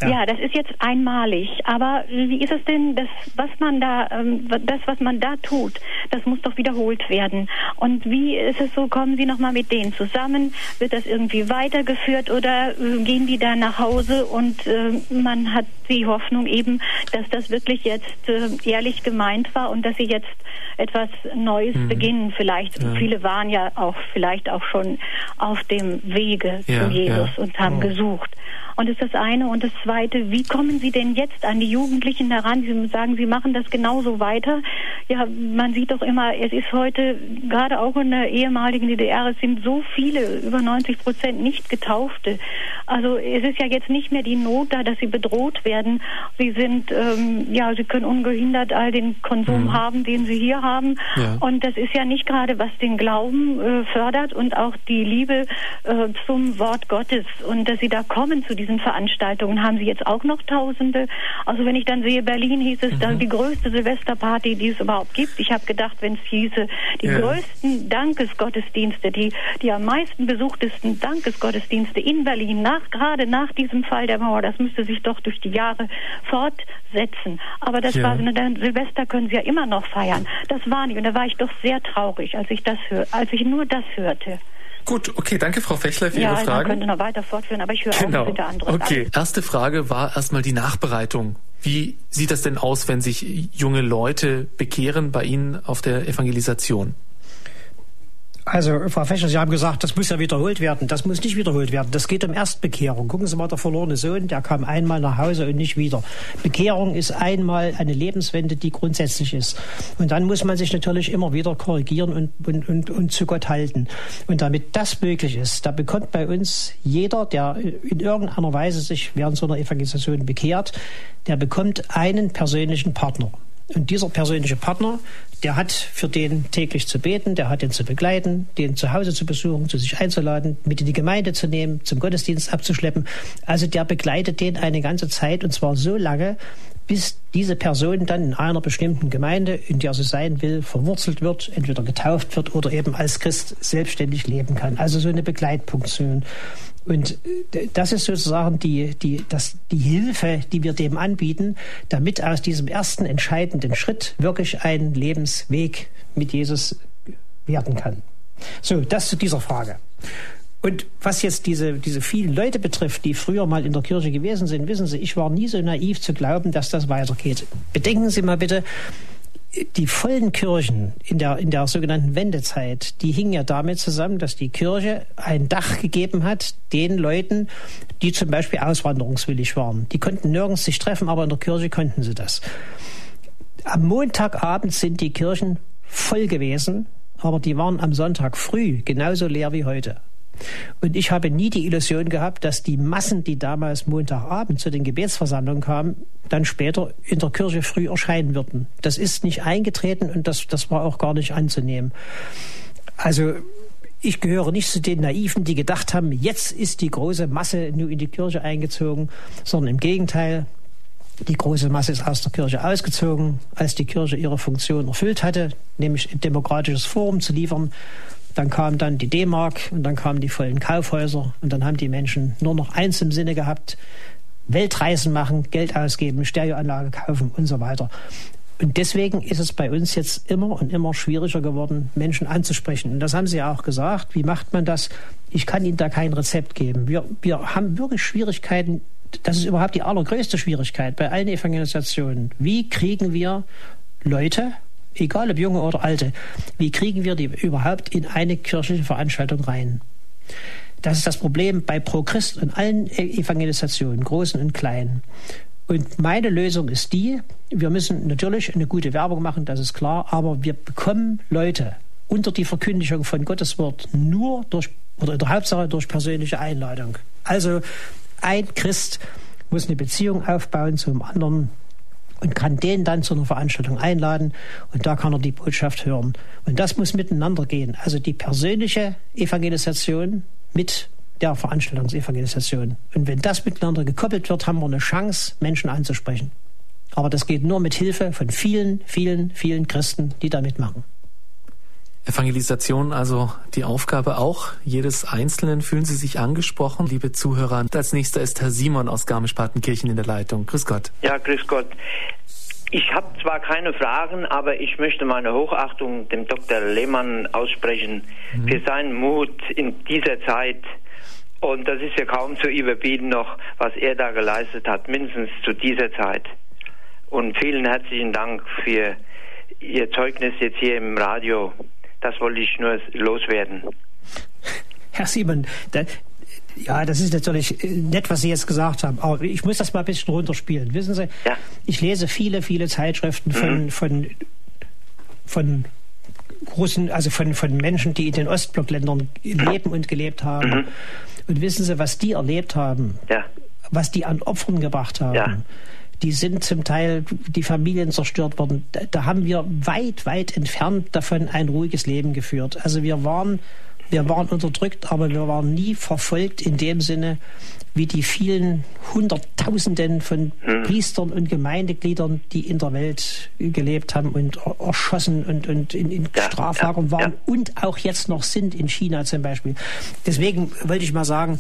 ja. ja. das ist jetzt einmalig. Aber wie ist es denn, das, was man da, ähm, das, was man da tut, das muss doch wiederholt werden. Und wie ist es so, kommen Sie nochmal mit denen zusammen? Wird das irgendwie weitergeführt oder äh, gehen die da nach Hause und äh, man hat die Hoffnung eben, dass das wirklich jetzt äh, ehrlich gemeint war und dass sie jetzt etwas Neues mhm. beginnen. Vielleicht, ja. viele waren ja auch vielleicht auch schon auf dem Wege ja, zu Jesus und haben gesucht. Und das ist das eine. Und das Zweite, wie kommen Sie denn jetzt an die Jugendlichen heran? Sie sagen, Sie machen das genauso weiter. Ja, man sieht doch immer, es ist heute, gerade auch in der ehemaligen DDR, es sind so viele, über 90 Prozent nicht Getaufte. Also es ist ja jetzt nicht mehr die Not da, dass sie bedroht werden. Sie sind, ähm, ja, sie können ungehindert all den Konsum mhm. haben, den sie hier haben. Ja. Und das ist ja nicht gerade, was den Glauben äh, fördert und auch die Liebe äh, zum Wort Gottes. Und dass sie da kommen zu diesen Veranstaltungen, haben sie jetzt auch noch Tausende. Also wenn ich dann sehe, Berlin hieß es, mhm. dann die größte Silvesterparty, die es überhaupt gibt. Ich habe gedacht, wenn es hieße, die ja. größten Dankesgottesdienste, die, die am meisten besuchtesten Dankesgottesdienste in Berlin, nach, gerade nach diesem Fall der Mauer, das müsste sich doch durch die Jahre fortsetzen. Aber das ja. war, dann Silvester können sie ja immer noch feiern. Das war nicht. Und da war ich doch sehr traurig, als ich das hör, als ich nur das hörte. Gut, okay, danke Frau Fechler für ja, Ihre Fragen. Ja, könnte noch weiter fortführen, aber ich höre genau. auch bitte andere Okay, an. erste Frage war erstmal die Nachbereitung. Wie sieht das denn aus, wenn sich junge Leute bekehren bei Ihnen auf der Evangelisation? Also, Frau Fächer, Sie haben gesagt, das muss ja wiederholt werden. Das muss nicht wiederholt werden. Das geht um Erstbekehrung. Gucken Sie mal, der verlorene Sohn, der kam einmal nach Hause und nicht wieder. Bekehrung ist einmal eine Lebenswende, die grundsätzlich ist. Und dann muss man sich natürlich immer wieder korrigieren und, und, und, und zu Gott halten. Und damit das möglich ist, da bekommt bei uns jeder, der in irgendeiner Weise sich während so einer Evangelisation bekehrt, der bekommt einen persönlichen Partner. Und dieser persönliche Partner, der hat für den täglich zu beten, der hat den zu begleiten, den zu Hause zu besuchen, zu sich einzuladen, mit in die Gemeinde zu nehmen, zum Gottesdienst abzuschleppen. Also der begleitet den eine ganze Zeit und zwar so lange, bis diese Person dann in einer bestimmten Gemeinde, in der sie sein will, verwurzelt wird, entweder getauft wird oder eben als Christ selbstständig leben kann. Also so eine Begleitfunktion. Und äh, das ist sozusagen die, die, das, die Hilfe, die wir dem anbieten, damit aus diesem ersten entscheidenden Schritt wirklich ein Lebensweg mit Jesus werden kann. So, das zu dieser Frage. Und was jetzt diese, diese vielen Leute betrifft, die früher mal in der Kirche gewesen sind, wissen Sie, ich war nie so naiv zu glauben, dass das weitergeht. Bedenken Sie mal bitte, die vollen Kirchen in der, in der sogenannten Wendezeit, die hingen ja damit zusammen, dass die Kirche ein Dach gegeben hat den Leuten, die zum Beispiel auswanderungswillig waren. Die konnten nirgends sich treffen, aber in der Kirche konnten sie das. Am Montagabend sind die Kirchen voll gewesen, aber die waren am Sonntag früh genauso leer wie heute. Und ich habe nie die Illusion gehabt, dass die Massen, die damals Montagabend zu den Gebetsversammlungen kamen, dann später in der Kirche früh erscheinen würden. Das ist nicht eingetreten und das, das war auch gar nicht anzunehmen. Also ich gehöre nicht zu den Naiven, die gedacht haben, jetzt ist die große Masse nur in die Kirche eingezogen, sondern im Gegenteil, die große Masse ist aus der Kirche ausgezogen, als die Kirche ihre Funktion erfüllt hatte, nämlich ein demokratisches Forum zu liefern dann kam dann die D-Mark und dann kamen die vollen Kaufhäuser und dann haben die Menschen nur noch eins im Sinne gehabt, Weltreisen machen, Geld ausgeben, Stereoanlage kaufen und so weiter. Und deswegen ist es bei uns jetzt immer und immer schwieriger geworden, Menschen anzusprechen. Und das haben Sie ja auch gesagt. Wie macht man das? Ich kann Ihnen da kein Rezept geben. Wir, wir haben wirklich Schwierigkeiten. Das ist überhaupt die allergrößte Schwierigkeit bei allen Evangelisationen. Wie kriegen wir Leute egal ob junge oder alte, wie kriegen wir die überhaupt in eine kirchliche Veranstaltung rein? Das ist das Problem bei Pro Christ und allen Evangelisationen, großen und kleinen. Und meine Lösung ist die, wir müssen natürlich eine gute Werbung machen, das ist klar, aber wir bekommen Leute unter die Verkündigung von Gottes Wort nur durch, oder in der Hauptsache durch persönliche Einladung. Also ein Christ muss eine Beziehung aufbauen zum anderen und kann den dann zu einer Veranstaltung einladen und da kann er die Botschaft hören. Und das muss miteinander gehen. Also die persönliche Evangelisation mit der Veranstaltungsevangelisation. Und wenn das miteinander gekoppelt wird, haben wir eine Chance, Menschen anzusprechen. Aber das geht nur mit Hilfe von vielen, vielen, vielen Christen, die da mitmachen. Evangelisation also die Aufgabe auch jedes Einzelnen. Fühlen Sie sich angesprochen, liebe Zuhörer? Als nächster ist Herr Simon aus Garmisch-Partenkirchen in der Leitung. Grüß Gott. Ja, grüß Gott. Ich habe zwar keine Fragen, aber ich möchte meine Hochachtung dem Dr. Lehmann aussprechen mhm. für seinen Mut in dieser Zeit. Und das ist ja kaum zu überbieten noch, was er da geleistet hat, mindestens zu dieser Zeit. Und vielen herzlichen Dank für Ihr Zeugnis jetzt hier im Radio. Das wollte ich nur loswerden. Herr Simon, da, Ja, das ist natürlich äh, nett, was Sie jetzt gesagt haben. Aber ich muss das mal ein bisschen runterspielen. Wissen Sie, ja. ich lese viele, viele Zeitschriften von, mhm. von, von großen, also von, von Menschen, die in den Ostblockländern leben und gelebt haben. Mhm. Und wissen Sie, was die erlebt haben? Ja. Was die an Opfern gebracht haben? Ja die sind zum Teil die Familien zerstört worden. Da, da, haben wir weit, weit entfernt davon ein ruhiges Leben geführt. Also wir waren wir waren unterdrückt, aber wir waren nie verfolgt in dem Sinne, wie die vielen Hunderttausenden von hm. Priestern und Gemeindegliedern, die in der Welt gelebt haben und erschossen und, und in, in ja, waren ja. und auch jetzt noch sind in China zum Beispiel. Deswegen wollte ich mal sagen,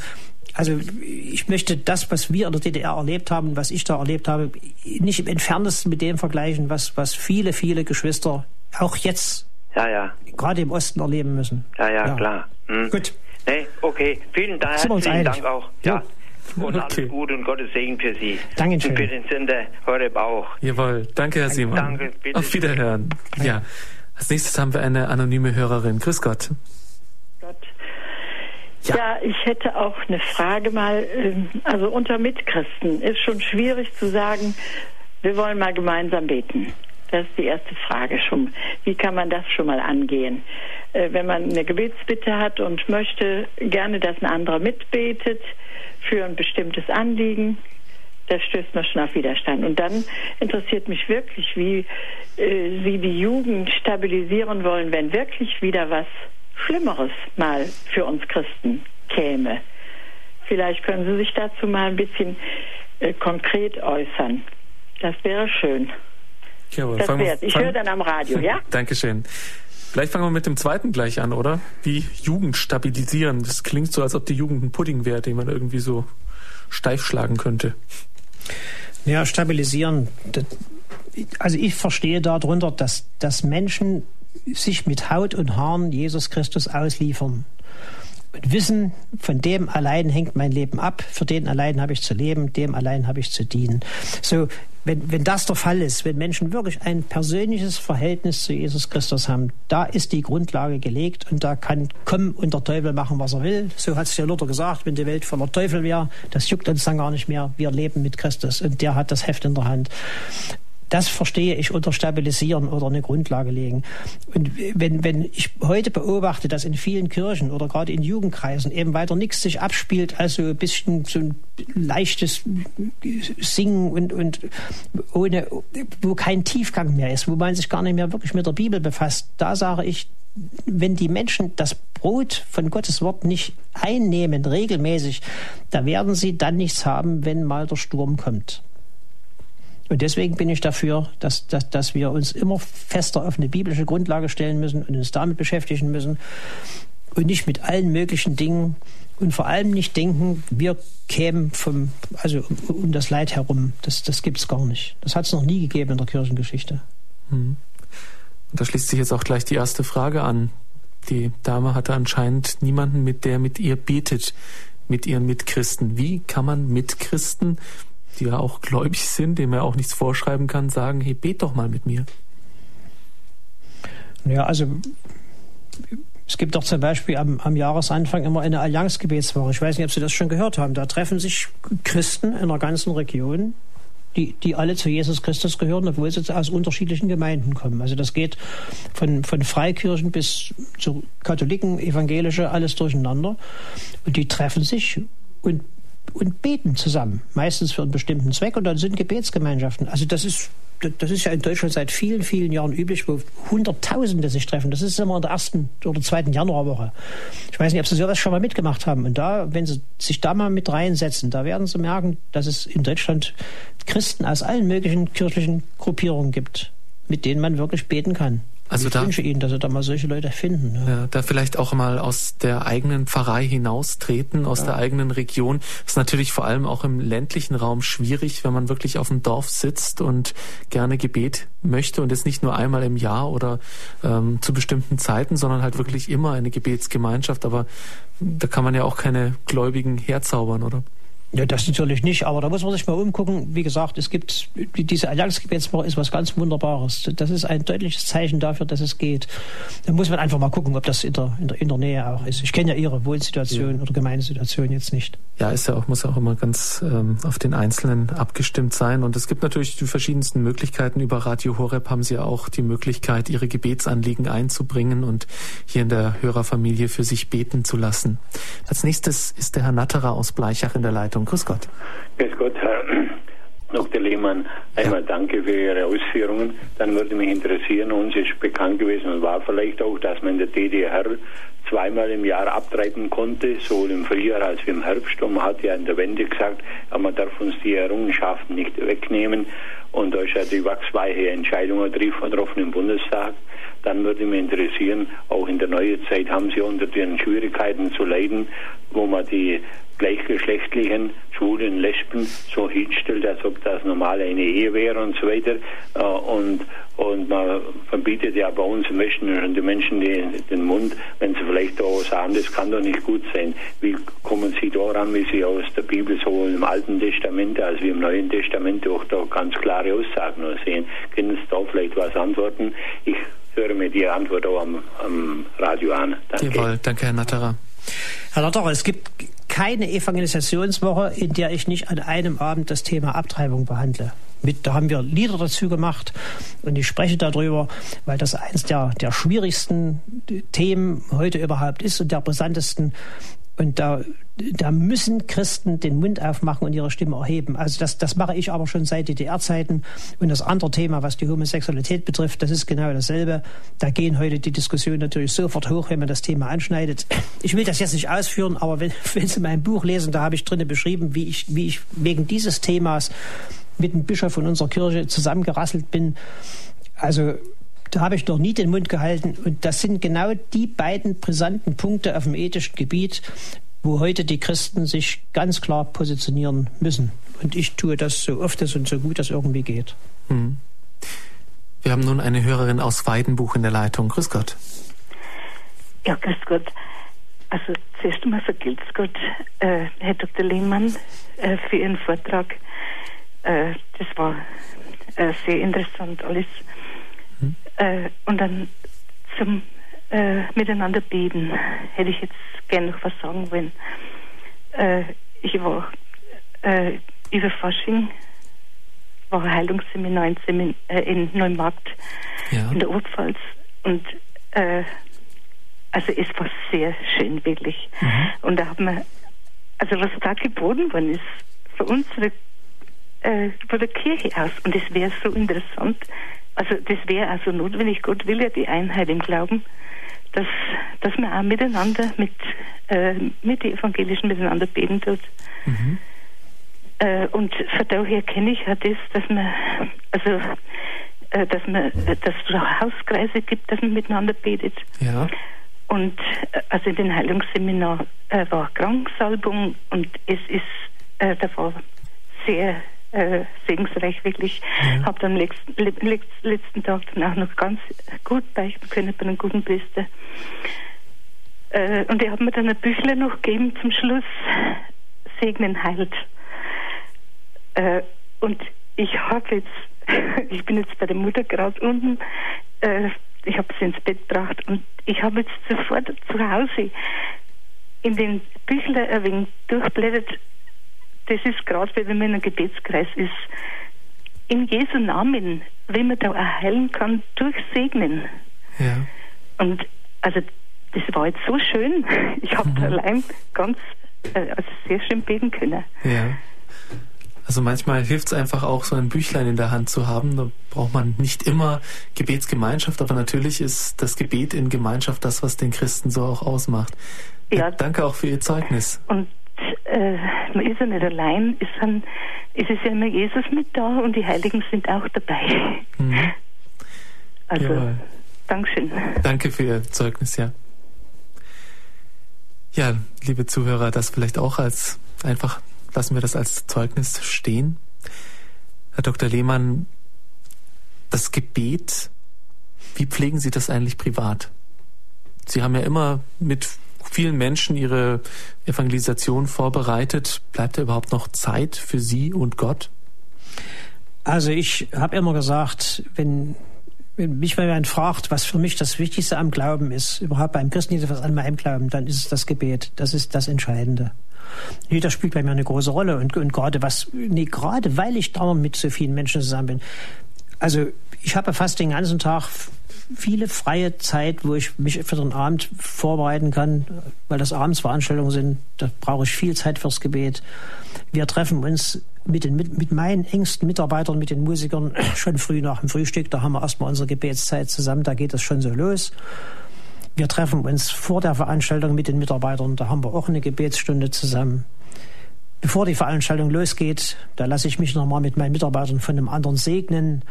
also ich möchte das, was wir in der DDR erlebt haben, was ich da erlebt habe, nicht im entferntesten mit dem vergleichen, was, was viele, viele Geschwister auch jetzt ja, ja. gerade im Osten erleben müssen. Ja, ja, ja. klar. Hm. Gut. Nee, okay. Vielen Dank, herzlichen Dank auch. Ja. Und okay. alles Gute und Gottes Segen für Sie. Dankeschön. Und für den Sender Horeb auch. Jawohl. Danke, Herr Simon. Danke, bitte. Auf Wiederhören. Ja. Als nächstes haben wir eine anonyme Hörerin. Grüß. Gott. Ja. ja. ich hätte auch eine Frage mal. Ähm, also unter Mitchristen ist schon schwierig zu sagen, wir wollen mal gemeinsam beten. Das ist die erste Frage schon. Wie kann man das schon mal angehen? Äh, wenn man eine Gebetsbitte hat und möchte gerne, dass ein anderer mitbetet für ein bestimmtes Anliegen, das stößt man schon auf Widerstand. Und dann interessiert mich wirklich, wie äh, Sie die Jugend stabilisieren wollen, wenn wirklich wieder was Schlimmeres mal für uns Christen käme. Vielleicht können Sie sich dazu mal ein bisschen äh, konkret äußern. Das wäre schön. Jawohl, das wär's. Ich höre dann am Radio, ja? Dankeschön. Vielleicht fangen wir mit dem zweiten gleich an, oder? Wie Jugend stabilisieren. Das klingt so, als ob die Jugend ein Pudding wäre, den man irgendwie so steif schlagen könnte. Ja, stabilisieren. Also ich verstehe darunter, dass, dass Menschen sich mit Haut und Haaren Jesus Christus ausliefern und wissen, von dem allein hängt mein Leben ab, für den allein habe ich zu leben, dem allein habe ich zu dienen. So, wenn, wenn das der Fall ist, wenn Menschen wirklich ein persönliches Verhältnis zu Jesus Christus haben, da ist die Grundlage gelegt und da kann kommen und der Teufel machen, was er will. So hat es ja Luther gesagt, wenn die Welt voller Teufel wäre, das juckt uns dann gar nicht mehr. Wir leben mit Christus und der hat das Heft in der Hand. Das verstehe ich unter Stabilisieren oder eine Grundlage legen. Und wenn, wenn ich heute beobachte, dass in vielen Kirchen oder gerade in Jugendkreisen eben weiter nichts sich abspielt, also ein bisschen so ein leichtes Singen und, und ohne, wo kein Tiefgang mehr ist, wo man sich gar nicht mehr wirklich mit der Bibel befasst, da sage ich, wenn die Menschen das Brot von Gottes Wort nicht einnehmen, regelmäßig, da werden sie dann nichts haben, wenn mal der Sturm kommt. Und deswegen bin ich dafür, dass, dass, dass wir uns immer fester auf eine biblische Grundlage stellen müssen und uns damit beschäftigen müssen und nicht mit allen möglichen Dingen und vor allem nicht denken, wir kämen vom, also um, um das Leid herum. Das, das gibt es gar nicht. Das hat es noch nie gegeben in der Kirchengeschichte. Mhm. Und da schließt sich jetzt auch gleich die erste Frage an. Die Dame hatte anscheinend niemanden, mit der mit ihr betet, mit ihren Mitchristen. Wie kann man Mitchristen die ja auch gläubig sind, dem er auch nichts vorschreiben kann, sagen, hey, bet doch mal mit mir. Ja, also es gibt doch zum Beispiel am, am Jahresanfang immer eine Allianzgebetswoche. Ich weiß nicht, ob Sie das schon gehört haben. Da treffen sich Christen in der ganzen Region, die, die alle zu Jesus Christus gehören, obwohl sie aus unterschiedlichen Gemeinden kommen. Also das geht von, von Freikirchen bis zu Katholiken, Evangelische, alles durcheinander. Und die treffen sich und und beten zusammen, meistens für einen bestimmten Zweck und dann sind Gebetsgemeinschaften. Also das ist das ist ja in Deutschland seit vielen, vielen Jahren üblich, wo Hunderttausende sich treffen. Das ist immer in der ersten oder zweiten Januarwoche. Ich weiß nicht, ob Sie sowas schon mal mitgemacht haben. Und da, wenn Sie sich da mal mit reinsetzen, da werden Sie merken, dass es in Deutschland Christen aus allen möglichen kirchlichen Gruppierungen gibt, mit denen man wirklich beten kann. Also ich da, wünsche Ihnen, dass Sie da mal solche Leute finden. Ja. ja da vielleicht auch mal aus der eigenen Pfarrei hinaustreten, aus ja. der eigenen Region. Das ist natürlich vor allem auch im ländlichen Raum schwierig, wenn man wirklich auf dem Dorf sitzt und gerne Gebet möchte und es nicht nur einmal im Jahr oder ähm, zu bestimmten Zeiten, sondern halt wirklich immer eine Gebetsgemeinschaft. Aber da kann man ja auch keine Gläubigen herzaubern, oder? Ja, das natürlich nicht, aber da muss man sich mal umgucken. Wie gesagt, es gibt diese Allianzgebetswoche ist was ganz Wunderbares. Das ist ein deutliches Zeichen dafür, dass es geht. Da muss man einfach mal gucken, ob das in der, in der, in der Nähe auch ist. Ich kenne ja Ihre Wohnsituation ja. oder Gemeindesituation jetzt nicht. Ja, ist ja auch, muss ja auch immer ganz ähm, auf den Einzelnen abgestimmt sein. Und es gibt natürlich die verschiedensten Möglichkeiten. Über Radio Horeb haben Sie auch die Möglichkeit, Ihre Gebetsanliegen einzubringen und hier in der Hörerfamilie für sich beten zu lassen. Als nächstes ist der Herr Natterer aus Bleichach in der Leitung. Leitung. Grüß Gott. Grüß Gott, Herr Dr. Lehmann. Einmal ja. danke für Ihre Ausführungen. Dann würde mich interessieren, uns ist bekannt gewesen und war vielleicht auch, dass man in der DDR zweimal im Jahr abtreiben konnte, sowohl im Frühjahr als auch im Herbst. Und man hat ja in der Wende gesagt, man darf uns die Errungenschaften nicht wegnehmen. Und da ist ja die wachsweiche Entscheidung getroffen im Bundestag. Dann würde mich interessieren, auch in der neuen Zeit haben Sie unter den Schwierigkeiten zu leiden, wo man die gleichgeschlechtlichen Schwulen, Lesben so hinstellt, als ob das normal eine Ehe wäre und so weiter. Äh, und, und man verbietet ja bei uns Menschen und die Menschen den, den Mund, wenn sie vielleicht auch sagen, das kann doch nicht gut sein. Wie kommen Sie daran, wie Sie aus der Bibel sowohl im Alten Testament als wie im Neuen Testament auch da ganz klare Aussagen sehen? Können Sie da vielleicht was antworten? Ich höre mir die Antwort auch am, am Radio an. Danke. Jawohl, danke Herr Natterer. Herr Natterer, es gibt keine Evangelisationswoche, in der ich nicht an einem Abend das Thema Abtreibung behandle. Mit, da haben wir Lieder dazu gemacht und ich spreche darüber, weil das eines der, der schwierigsten Themen heute überhaupt ist und der brisantesten. Und da, da müssen Christen den Mund aufmachen und ihre Stimme erheben. Also das, das mache ich aber schon seit DDR-Zeiten. Und das andere Thema, was die Homosexualität betrifft, das ist genau dasselbe. Da gehen heute die Diskussionen natürlich sofort hoch, wenn man das Thema anschneidet. Ich will das jetzt nicht ausführen, aber wenn, wenn Sie mein Buch lesen, da habe ich drinnen beschrieben, wie ich, wie ich wegen dieses Themas mit dem Bischof von unserer Kirche zusammengerasselt bin. Also da habe ich noch nie den Mund gehalten. Und das sind genau die beiden brisanten Punkte auf dem ethischen Gebiet, wo heute die Christen sich ganz klar positionieren müssen. Und ich tue das so oft es und so gut es irgendwie geht. Hm. Wir haben nun eine Hörerin aus Weidenbuch in der Leitung. Grüß Gott. Ja, grüß Gott. Also zuerst einmal vergilt Gott, äh, Herr Dr. Lehmann, äh, für Ihren Vortrag. Äh, das war äh, sehr interessant alles. Äh, und dann zum äh, Miteinander beten hätte ich jetzt gerne noch was sagen wollen. Äh, ich war äh, über Fasching, war ein Heilungsseminar in, Semin äh, in Neumarkt ja. in der Oberpfalz und äh, also es war sehr schön, wirklich. Mhm. Und da haben wir, also was da geboten worden ist, für unsere, von der Kirche aus, und es wäre so interessant, also das wäre also notwendig, Gott will ja die Einheit im Glauben, dass, dass man auch miteinander, mit, äh, mit den Evangelischen miteinander beten tut. Mhm. Äh, und von daher kenne ich ja das, dass man, also, äh, dass man, äh, dass es Hauskreise gibt, dass man miteinander betet. Ja. Und äh, also in den Heilungsseminar äh, war Kranksalbung und es ist, äh, da war sehr äh, segensreich wirklich. Ja. Habe dann letzten, letzten Tag dann auch noch ganz gut beichten können bei einem guten Priester. Äh, und er hat mir dann ein Büchle noch gegeben zum Schluss. Segnen heilt. Äh, und ich habe jetzt, ich bin jetzt bei der Mutter gerade unten, äh, ich habe sie ins Bett gebracht und ich habe jetzt sofort zu Hause in den Büchler ein wenig durchblättert das ist gerade, wenn man in einem Gebetskreis ist. In Jesu Namen, wenn man da erheilen kann, durchsegnen. Ja. Und also das war jetzt so schön. Ich habe mhm. allein ganz äh, also sehr schön beten können. Ja. Also manchmal hilft es einfach auch, so ein Büchlein in der Hand zu haben. Da braucht man nicht immer Gebetsgemeinschaft, aber natürlich ist das Gebet in Gemeinschaft das, was den Christen so auch ausmacht. Ja. Danke auch für Ihr Zeugnis. Und äh, man ist ja nicht allein, es, sind, es ist ja immer Jesus mit da und die Heiligen sind auch dabei. Mhm. Also. Dankeschön. Danke für Ihr Zeugnis, ja. Ja, liebe Zuhörer, das vielleicht auch als einfach, lassen wir das als Zeugnis stehen. Herr Dr. Lehmann, das Gebet, wie pflegen Sie das eigentlich privat? Sie haben ja immer mit vielen Menschen ihre Evangelisation vorbereitet. Bleibt da überhaupt noch Zeit für Sie und Gott? Also ich habe immer gesagt, wenn, wenn mich jemand fragt, was für mich das Wichtigste am Glauben ist, überhaupt beim Christendienst, was an meinem Glauben, dann ist es das Gebet. Das ist das Entscheidende. Jeder spielt bei mir eine große Rolle und, und gerade was, nee, gerade weil ich dauernd mit so vielen Menschen zusammen bin. Also ich habe fast den ganzen Tag viele freie Zeit, wo ich mich für den Abend vorbereiten kann, weil das Abendsveranstaltungen sind. Da brauche ich viel Zeit fürs Gebet. Wir treffen uns mit, den, mit, mit meinen engsten Mitarbeitern, mit den Musikern schon früh nach dem Frühstück. Da haben wir erstmal unsere Gebetszeit zusammen. Da geht es schon so los. Wir treffen uns vor der Veranstaltung mit den Mitarbeitern. Da haben wir auch eine Gebetsstunde zusammen. Bevor die Veranstaltung losgeht, da lasse ich mich nochmal mit meinen Mitarbeitern von einem anderen segnen.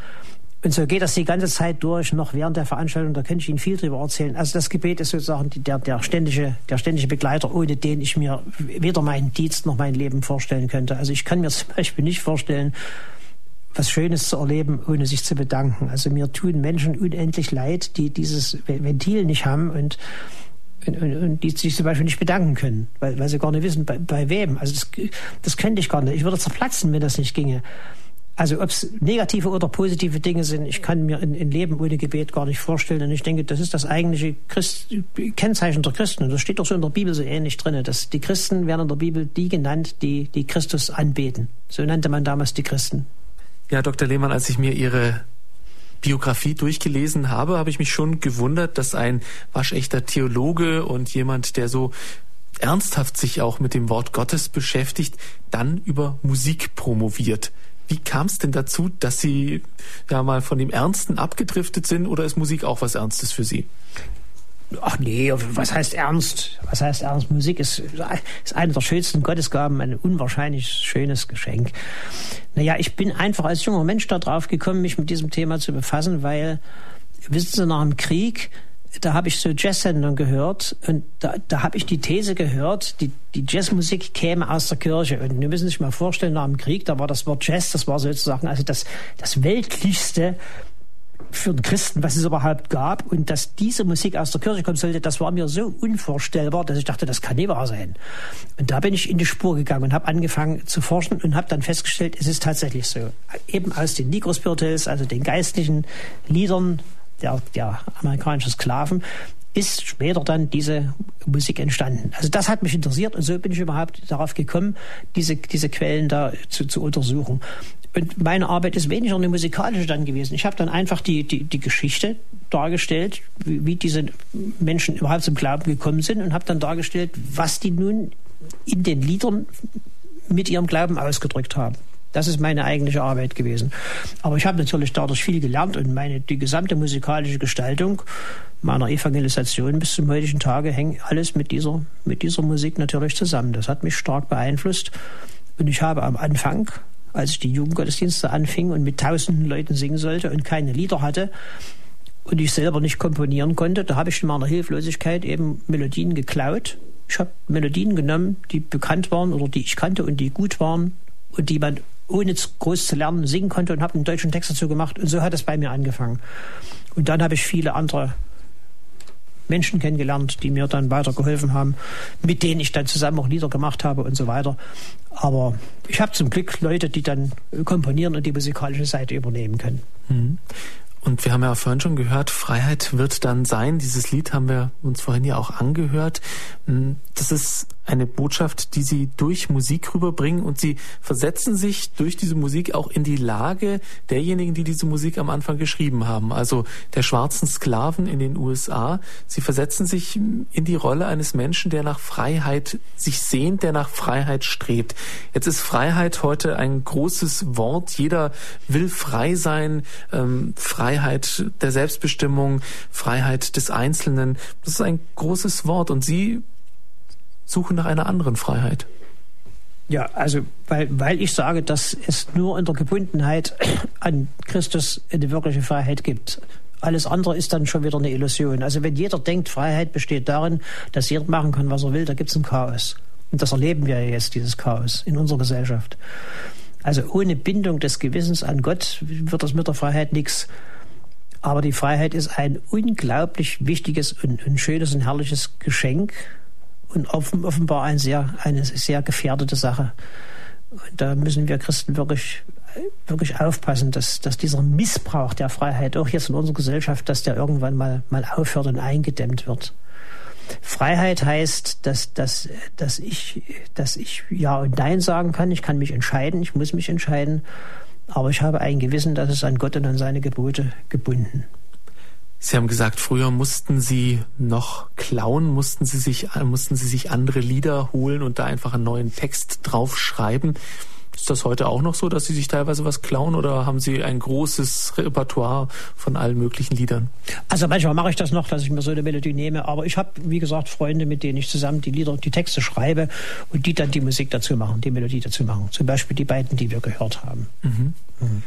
Und so geht das die ganze Zeit durch, noch während der Veranstaltung. Da könnte ich Ihnen viel darüber erzählen. Also das Gebet ist sozusagen der, der, ständige, der ständige Begleiter, ohne den ich mir weder meinen Dienst noch mein Leben vorstellen könnte. Also ich kann mir zum Beispiel nicht vorstellen, was Schönes zu erleben, ohne sich zu bedanken. Also mir tun Menschen unendlich leid, die dieses Ventil nicht haben und, und, die sich zum Beispiel nicht bedanken können, weil, weil sie gar nicht wissen, bei, bei wem. Also das, das könnte ich gar nicht. Ich würde zerplatzen, wenn das nicht ginge. Also ob es negative oder positive Dinge sind, ich kann mir ein, ein, Leben ohne Gebet gar nicht vorstellen. Und ich denke, das ist das eigentliche Christ Kennzeichen der Christen. Und das steht doch so in der Bibel so ähnlich drin. Dass die Christen werden in der Bibel die genannt, die, die Christus anbeten. So nannte man damals die Christen. Ja, Dr. Lehmann, als ich mir Ihre Biografie durchgelesen habe, habe ich mich schon gewundert, dass ein waschechter Theologe und jemand, der so ernsthaft sich auch mit dem Wort Gottes beschäftigt, dann über Musik promoviert. Wie kam es denn dazu, dass Sie ja mal von dem Ernsten abgedriftet sind oder ist Musik auch was Ernstes für Sie? Ach nee, was heißt ernst? Was heißt ernst? Musik ist, ist eine der schönsten Gottesgaben, ein unwahrscheinlich schönes Geschenk. Naja, ich bin einfach als junger Mensch darauf gekommen, mich mit diesem Thema zu befassen, weil, wissen Sie, nach dem Krieg da habe ich so Jazzsendungen gehört und da, da habe ich die These gehört, die, die Jazzmusik käme aus der Kirche. Und wir müssen sich mal vorstellen, nach dem Krieg, da war das Wort Jazz, das war sozusagen also das, das weltlichste für den Christen, was es überhaupt gab. Und dass diese Musik aus der Kirche kommen sollte, das war mir so unvorstellbar, dass ich dachte, das kann nicht wahr sein. Und da bin ich in die Spur gegangen und habe angefangen zu forschen und habe dann festgestellt, es ist tatsächlich so. Eben aus den Negrospirituals, also den geistlichen Liedern der, der amerikanischen Sklaven, ist später dann diese Musik entstanden. Also das hat mich interessiert und so bin ich überhaupt darauf gekommen, diese, diese Quellen da zu, zu untersuchen. Und meine Arbeit ist weniger eine musikalische dann gewesen. Ich habe dann einfach die, die, die Geschichte dargestellt, wie, wie diese Menschen überhaupt zum Glauben gekommen sind und habe dann dargestellt, was die nun in den Liedern mit ihrem Glauben ausgedrückt haben. Das ist meine eigentliche Arbeit gewesen. Aber ich habe natürlich dadurch viel gelernt und meine, die gesamte musikalische Gestaltung meiner Evangelisation bis zum heutigen Tage hängt alles mit dieser, mit dieser Musik natürlich zusammen. Das hat mich stark beeinflusst. Und ich habe am Anfang, als ich die Jugendgottesdienste anfing und mit tausenden Leuten singen sollte und keine Lieder hatte, und ich selber nicht komponieren konnte, da habe ich in meiner Hilflosigkeit eben Melodien geklaut. Ich habe Melodien genommen, die bekannt waren oder die ich kannte und die gut waren und die man ohne groß zu lernen singen konnte und habe einen deutschen Text dazu gemacht. Und so hat es bei mir angefangen. Und dann habe ich viele andere Menschen kennengelernt, die mir dann weitergeholfen haben, mit denen ich dann zusammen auch Lieder gemacht habe und so weiter. Aber ich habe zum Glück Leute, die dann komponieren und die musikalische Seite übernehmen können. Mhm. Und wir haben ja vorhin schon gehört, Freiheit wird dann sein. Dieses Lied haben wir uns vorhin ja auch angehört. Hm, das ist eine Botschaft, die sie durch Musik rüberbringen und sie versetzen sich durch diese Musik auch in die Lage derjenigen, die diese Musik am Anfang geschrieben haben, also der schwarzen Sklaven in den USA. Sie versetzen sich in die Rolle eines Menschen, der nach Freiheit sich sehnt, der nach Freiheit strebt. Jetzt ist Freiheit heute ein großes Wort. Jeder will frei sein, ähm, Freiheit der Selbstbestimmung, Freiheit des Einzelnen. Das ist ein großes Wort und Sie suchen nach einer anderen Freiheit. Ja, also weil, weil ich sage, dass es nur in der Gebundenheit an Christus eine wirkliche Freiheit gibt. Alles andere ist dann schon wieder eine Illusion. Also wenn jeder denkt, Freiheit besteht darin, dass jeder machen kann, was er will, da gibt es ein Chaos. Und das erleben wir ja jetzt, dieses Chaos in unserer Gesellschaft. Also ohne Bindung des Gewissens an Gott wird das mit der Freiheit nichts. Aber die Freiheit ist ein unglaublich wichtiges und, und schönes und herrliches Geschenk, und offenbar ein sehr, eine sehr gefährdete Sache. Und da müssen wir Christen wirklich, wirklich aufpassen, dass, dass dieser Missbrauch der Freiheit auch jetzt in unserer Gesellschaft, dass der irgendwann mal, mal aufhört und eingedämmt wird. Freiheit heißt, dass, dass, dass, ich, dass ich Ja und Nein sagen kann. Ich kann mich entscheiden, ich muss mich entscheiden. Aber ich habe ein Gewissen, das ist an Gott und an seine Gebote gebunden. Sie haben gesagt, früher mussten Sie noch klauen, mussten Sie sich, mussten Sie sich andere Lieder holen und da einfach einen neuen Text draufschreiben. Ist das heute auch noch so, dass Sie sich teilweise was klauen oder haben Sie ein großes Repertoire von allen möglichen Liedern? Also manchmal mache ich das noch, dass ich mir so eine Melodie nehme, aber ich habe, wie gesagt, Freunde, mit denen ich zusammen die Lieder, die Texte schreibe und die dann die Musik dazu machen, die Melodie dazu machen. Zum Beispiel die beiden, die wir gehört haben. Mhm. Mhm.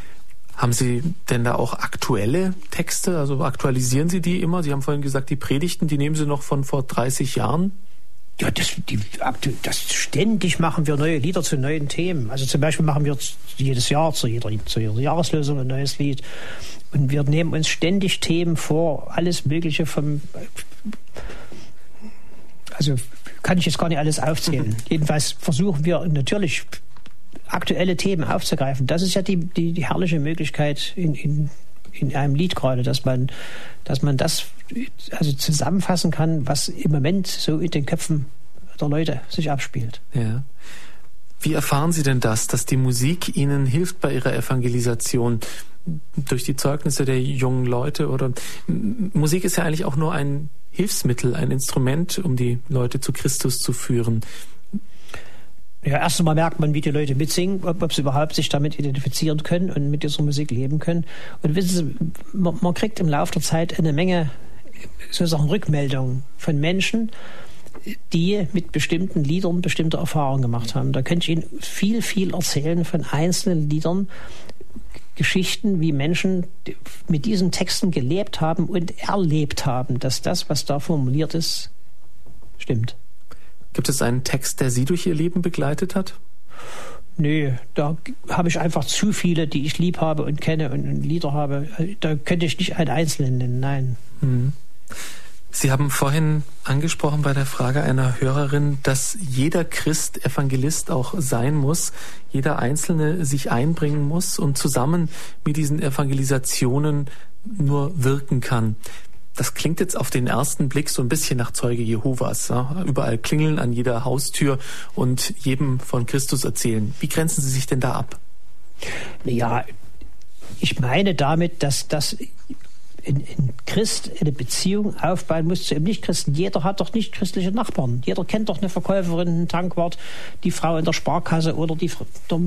Haben Sie denn da auch aktuelle Texte? Also aktualisieren Sie die immer? Sie haben vorhin gesagt, die Predigten, die nehmen Sie noch von vor 30 Jahren? Ja, das, die, das ständig machen wir neue Lieder zu neuen Themen. Also zum Beispiel machen wir jedes Jahr zu jeder, zu jeder Jahreslösung ein neues Lied. Und wir nehmen uns ständig Themen vor, alles Mögliche vom. Also kann ich jetzt gar nicht alles aufzählen. Jedenfalls versuchen wir natürlich aktuelle Themen aufzugreifen. Das ist ja die, die, die herrliche Möglichkeit in, in, in einem Lied gerade, dass man, dass man das also zusammenfassen kann, was im Moment so in den Köpfen der Leute sich abspielt. Ja. Wie erfahren Sie denn das, dass die Musik Ihnen hilft bei Ihrer Evangelisation? Durch die Zeugnisse der jungen Leute oder Musik ist ja eigentlich auch nur ein Hilfsmittel, ein Instrument, um die Leute zu Christus zu führen. Ja, erst einmal merkt man, wie die Leute mitsingen, ob, ob, sie überhaupt sich damit identifizieren können und mit dieser Musik leben können. Und wissen Sie, man, man kriegt im Laufe der Zeit eine Menge sozusagen Rückmeldungen von Menschen, die mit bestimmten Liedern bestimmte Erfahrungen gemacht haben. Da könnte ich Ihnen viel, viel erzählen von einzelnen Liedern, Geschichten, wie Menschen mit diesen Texten gelebt haben und erlebt haben, dass das, was da formuliert ist, stimmt. Gibt es einen Text, der Sie durch Ihr Leben begleitet hat? Nö, da habe ich einfach zu viele, die ich lieb habe und kenne und Lieder habe. Da könnte ich nicht einen einzelnen nennen, nein. Mhm. Sie haben vorhin angesprochen bei der Frage einer Hörerin, dass jeder Christ Evangelist auch sein muss, jeder Einzelne sich einbringen muss und zusammen mit diesen Evangelisationen nur wirken kann. Das klingt jetzt auf den ersten Blick so ein bisschen nach Zeuge Jehovas. Ja? Überall klingeln an jeder Haustür und jedem von Christus erzählen. Wie grenzen Sie sich denn da ab? Ja, ich meine damit, dass das ein, ein Christ eine Beziehung aufbauen muss zu einem Nichtchristen. Jeder hat doch nicht christliche Nachbarn. Jeder kennt doch eine Verkäuferin, einen Tankwart, die Frau in der Sparkasse oder die,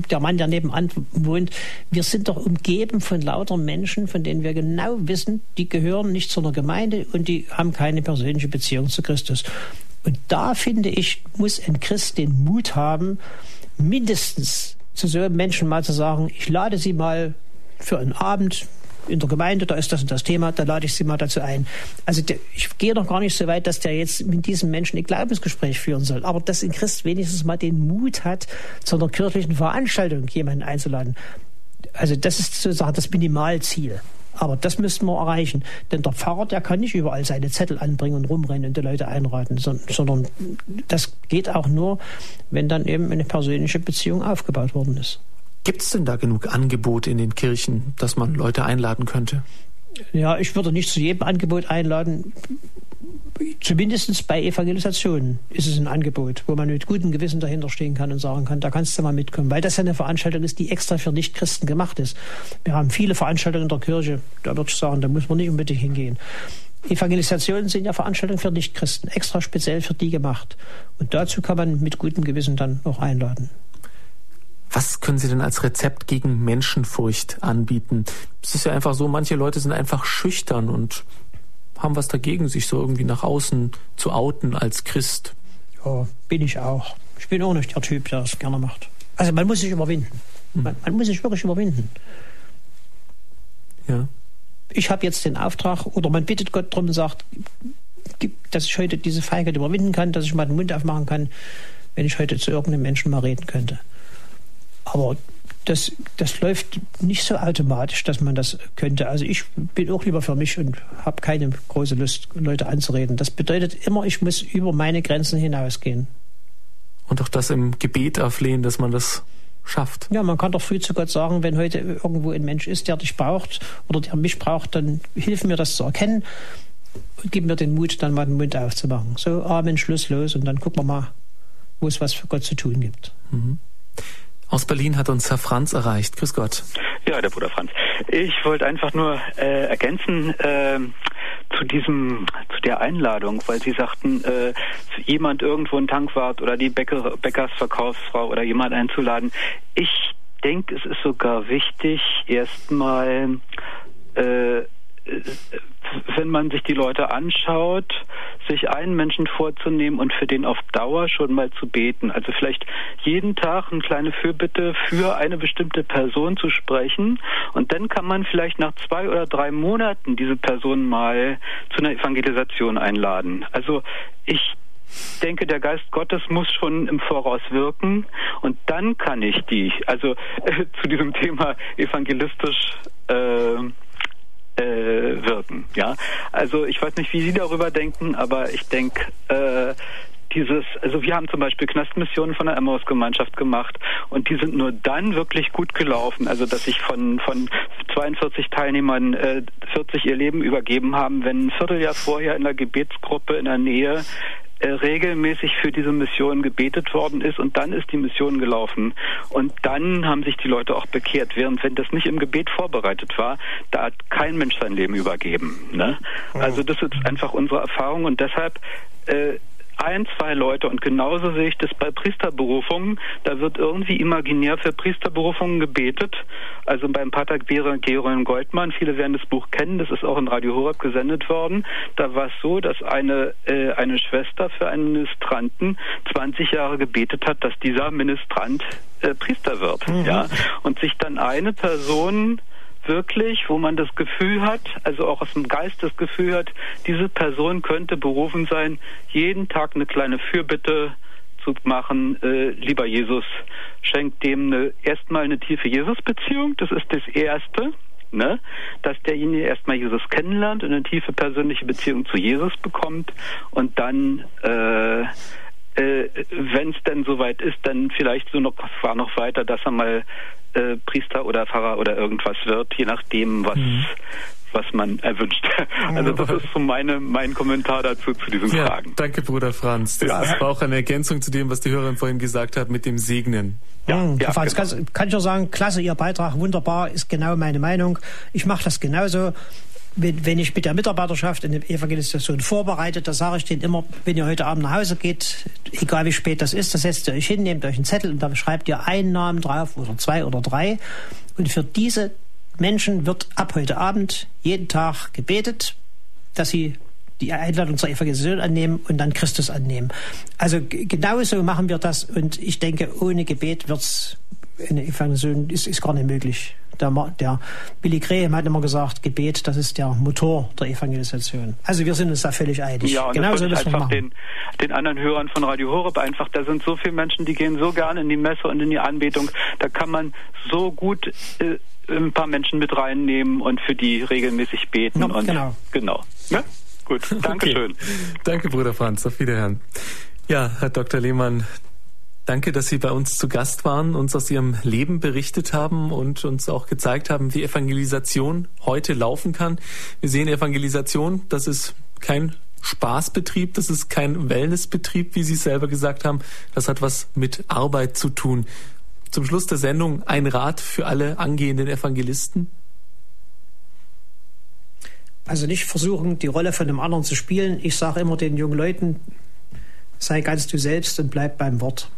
der Mann, der nebenan wohnt. Wir sind doch umgeben von lauter Menschen, von denen wir genau wissen, die gehören nicht zu einer Gemeinde und die haben keine persönliche Beziehung zu Christus. Und da finde ich, muss ein Christ den Mut haben, mindestens zu so einem Menschen mal zu sagen, ich lade Sie mal für einen Abend in der Gemeinde, da ist das und das Thema, da lade ich Sie mal dazu ein. Also der, ich gehe noch gar nicht so weit, dass der jetzt mit diesem Menschen ein Glaubensgespräch führen soll, aber dass ein Christ wenigstens mal den Mut hat, zu einer kirchlichen Veranstaltung jemanden einzuladen. Also das ist sozusagen das Minimalziel. Aber das müssten wir erreichen. Denn der Pfarrer, der kann nicht überall seine Zettel anbringen und rumrennen und die Leute einraten, sondern das geht auch nur, wenn dann eben eine persönliche Beziehung aufgebaut worden ist. Gibt es denn da genug Angebot in den Kirchen, dass man Leute einladen könnte? Ja, ich würde nicht zu jedem Angebot einladen. Zumindest bei Evangelisationen ist es ein Angebot, wo man mit gutem Gewissen dahinter stehen kann und sagen kann, da kannst du mal mitkommen, weil das ja eine Veranstaltung ist, die extra für Nichtchristen gemacht ist. Wir haben viele Veranstaltungen in der Kirche, da würde ich sagen, da muss man nicht unbedingt hingehen. Evangelisationen sind ja Veranstaltungen für Nichtchristen, extra speziell für die gemacht. Und dazu kann man mit gutem Gewissen dann auch einladen. Was können Sie denn als Rezept gegen Menschenfurcht anbieten? Es ist ja einfach so, manche Leute sind einfach schüchtern und haben was dagegen, sich so irgendwie nach außen zu outen als Christ. Ja, bin ich auch. Ich bin auch nicht der Typ, der das gerne macht. Also man muss sich überwinden. Hm. Man, man muss sich wirklich überwinden. Ja. Ich habe jetzt den Auftrag, oder man bittet Gott darum und sagt, dass ich heute diese Feigheit überwinden kann, dass ich mal den Mund aufmachen kann, wenn ich heute zu irgendeinem Menschen mal reden könnte. Aber das, das läuft nicht so automatisch, dass man das könnte. Also ich bin auch lieber für mich und habe keine große Lust, Leute anzureden. Das bedeutet immer, ich muss über meine Grenzen hinausgehen. Und auch das im Gebet auflehnen, dass man das schafft. Ja, man kann doch früh zu Gott sagen, wenn heute irgendwo ein Mensch ist, der dich braucht oder der mich braucht, dann hilf mir das zu erkennen und gib mir den Mut, dann mal den Mund aufzumachen. So, Amen, Schluss, los und dann gucken wir mal, wo es was für Gott zu tun gibt. Mhm. Aus Berlin hat uns Herr Franz erreicht. Grüß Gott. Ja, der Bruder Franz. Ich wollte einfach nur äh, ergänzen äh, zu diesem, zu der Einladung, weil Sie sagten, äh, jemand irgendwo ein Tankwart oder die Bäcker, Bäckersverkaufsfrau oder jemand einzuladen. Ich denke, es ist sogar wichtig, erstmal äh, wenn man sich die Leute anschaut, sich einen Menschen vorzunehmen und für den auf Dauer schon mal zu beten. Also vielleicht jeden Tag eine kleine Fürbitte für eine bestimmte Person zu sprechen. Und dann kann man vielleicht nach zwei oder drei Monaten diese Person mal zu einer Evangelisation einladen. Also ich denke, der Geist Gottes muss schon im Voraus wirken und dann kann ich die, also äh, zu diesem Thema evangelistisch äh, äh, wirken. Ja, also ich weiß nicht, wie Sie darüber denken, aber ich denke, äh, dieses, also wir haben zum Beispiel Knastmissionen von der Emmaus-Gemeinschaft gemacht und die sind nur dann wirklich gut gelaufen, also dass sich von, von 42 Teilnehmern äh, 40 ihr Leben übergeben haben, wenn ein Vierteljahr vorher in der Gebetsgruppe in der Nähe äh, regelmäßig für diese Mission gebetet worden ist und dann ist die Mission gelaufen und dann haben sich die Leute auch bekehrt, während wenn das nicht im Gebet vorbereitet war, da hat kein Mensch sein Leben übergeben. Ne? Also das ist einfach unsere Erfahrung und deshalb äh, ein, zwei Leute. Und genauso sehe ich das bei Priesterberufungen. Da wird irgendwie imaginär für Priesterberufungen gebetet. Also beim Pater Geron Goldmann, viele werden das Buch kennen, das ist auch in Radio Horeb gesendet worden. Da war es so, dass eine, äh, eine Schwester für einen Ministranten 20 Jahre gebetet hat, dass dieser Ministrant äh, Priester wird. Mhm. Ja? Und sich dann eine Person wirklich, wo man das Gefühl hat, also auch aus dem Geist das Gefühl hat, diese Person könnte berufen sein, jeden Tag eine kleine Fürbitte zu machen, äh, lieber Jesus, schenkt dem eine, erstmal eine tiefe Jesus-Beziehung, das ist das Erste, ne? dass derjenige erstmal Jesus kennenlernt und eine tiefe persönliche Beziehung zu Jesus bekommt und dann äh, äh, wenn es denn soweit ist, dann vielleicht so noch, noch weiter, dass er mal äh, Priester oder Pfarrer oder irgendwas wird, je nachdem, was, mhm. was man erwünscht. Also das ist so meine, mein Kommentar dazu zu diesen ja, Fragen. Danke, Bruder Franz. Das ja. ist auch eine Ergänzung zu dem, was die Hörerin vorhin gesagt hat mit dem Segnen. Ja, mhm, ja Franz, genau. kann, kann ich nur sagen, klasse, Ihr Beitrag, wunderbar, ist genau meine Meinung. Ich mache das genauso wenn, wenn ich mit der Mitarbeiterschaft eine Evangelisation vorbereite, da sage ich denen immer, wenn ihr heute Abend nach Hause geht, egal wie spät das ist, da setzt ihr euch hin, nehmt euch einen Zettel und da schreibt ihr einen Namen drauf oder zwei oder drei. Und für diese Menschen wird ab heute Abend jeden Tag gebetet, dass sie die Einladung zur Evangelisation annehmen und dann Christus annehmen. Also genauso machen wir das und ich denke, ohne Gebet wird's eine Evangelisation ist, ist gar nicht möglich. Der, der Billy Graham hat immer gesagt, Gebet, das ist der Motor der Evangelisation. Also wir sind uns da völlig einig. Ja, und genau das so ich einfach den, den anderen Hörern von Radio Horeb einfach, da sind so viele Menschen, die gehen so gerne in die Messe und in die Anbetung, da kann man so gut äh, ein paar Menschen mit reinnehmen und für die regelmäßig beten. Ja, und, genau. Genau. Ja? Gut, Dankeschön. Okay. Danke, Bruder Franz. Auf Wiederhören. Ja, Herr Dr. Lehmann, Danke, dass Sie bei uns zu Gast waren, uns aus Ihrem Leben berichtet haben und uns auch gezeigt haben, wie Evangelisation heute laufen kann. Wir sehen Evangelisation, das ist kein Spaßbetrieb, das ist kein Wellnessbetrieb, wie Sie selber gesagt haben. Das hat was mit Arbeit zu tun. Zum Schluss der Sendung ein Rat für alle angehenden Evangelisten. Also nicht versuchen, die Rolle von dem anderen zu spielen. Ich sage immer den jungen Leuten, sei ganz du selbst und bleib beim Wort.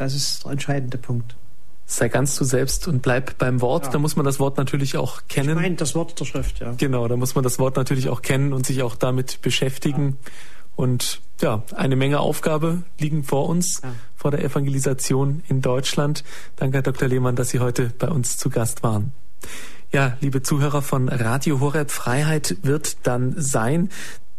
Das ist der entscheidende Punkt. Sei ganz du selbst und bleib beim Wort. Ja. Da muss man das Wort natürlich auch kennen. Ich meine das Wort der Schrift, ja. Genau, da muss man das Wort natürlich auch kennen und sich auch damit beschäftigen. Ja. Und ja, eine Menge Aufgabe liegen vor uns, ja. vor der Evangelisation in Deutschland. Danke, Herr Dr. Lehmann, dass Sie heute bei uns zu Gast waren. Ja, liebe Zuhörer von Radio Horeb, Freiheit wird dann sein.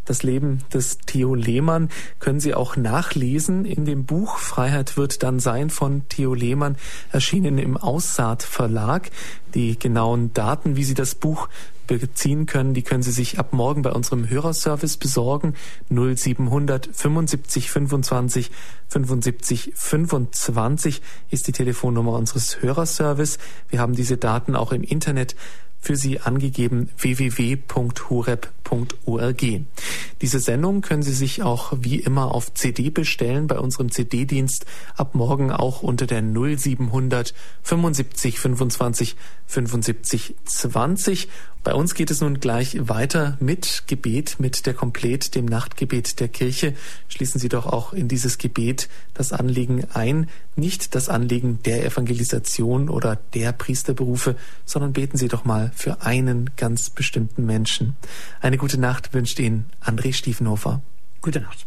Das Leben des Theo Lehmann können Sie auch nachlesen in dem Buch Freiheit wird dann sein von Theo Lehmann, erschienen im Aussaat Verlag. Die genauen Daten, wie Sie das Buch beziehen können, die können Sie sich ab morgen bei unserem Hörerservice besorgen. 0700 75 25 75 25 ist die Telefonnummer unseres Hörerservice. Wir haben diese Daten auch im Internet für Sie angegeben www.horeb.org. Diese Sendung können Sie sich auch wie immer auf CD bestellen bei unserem CD-Dienst ab morgen auch unter der 0700 75 25 75 20 bei uns geht es nun gleich weiter mit Gebet, mit der Komplett, dem Nachtgebet der Kirche. Schließen Sie doch auch in dieses Gebet das Anliegen ein, nicht das Anliegen der Evangelisation oder der Priesterberufe, sondern beten Sie doch mal für einen ganz bestimmten Menschen. Eine gute Nacht wünscht Ihnen André Stiefenhofer. Gute Nacht.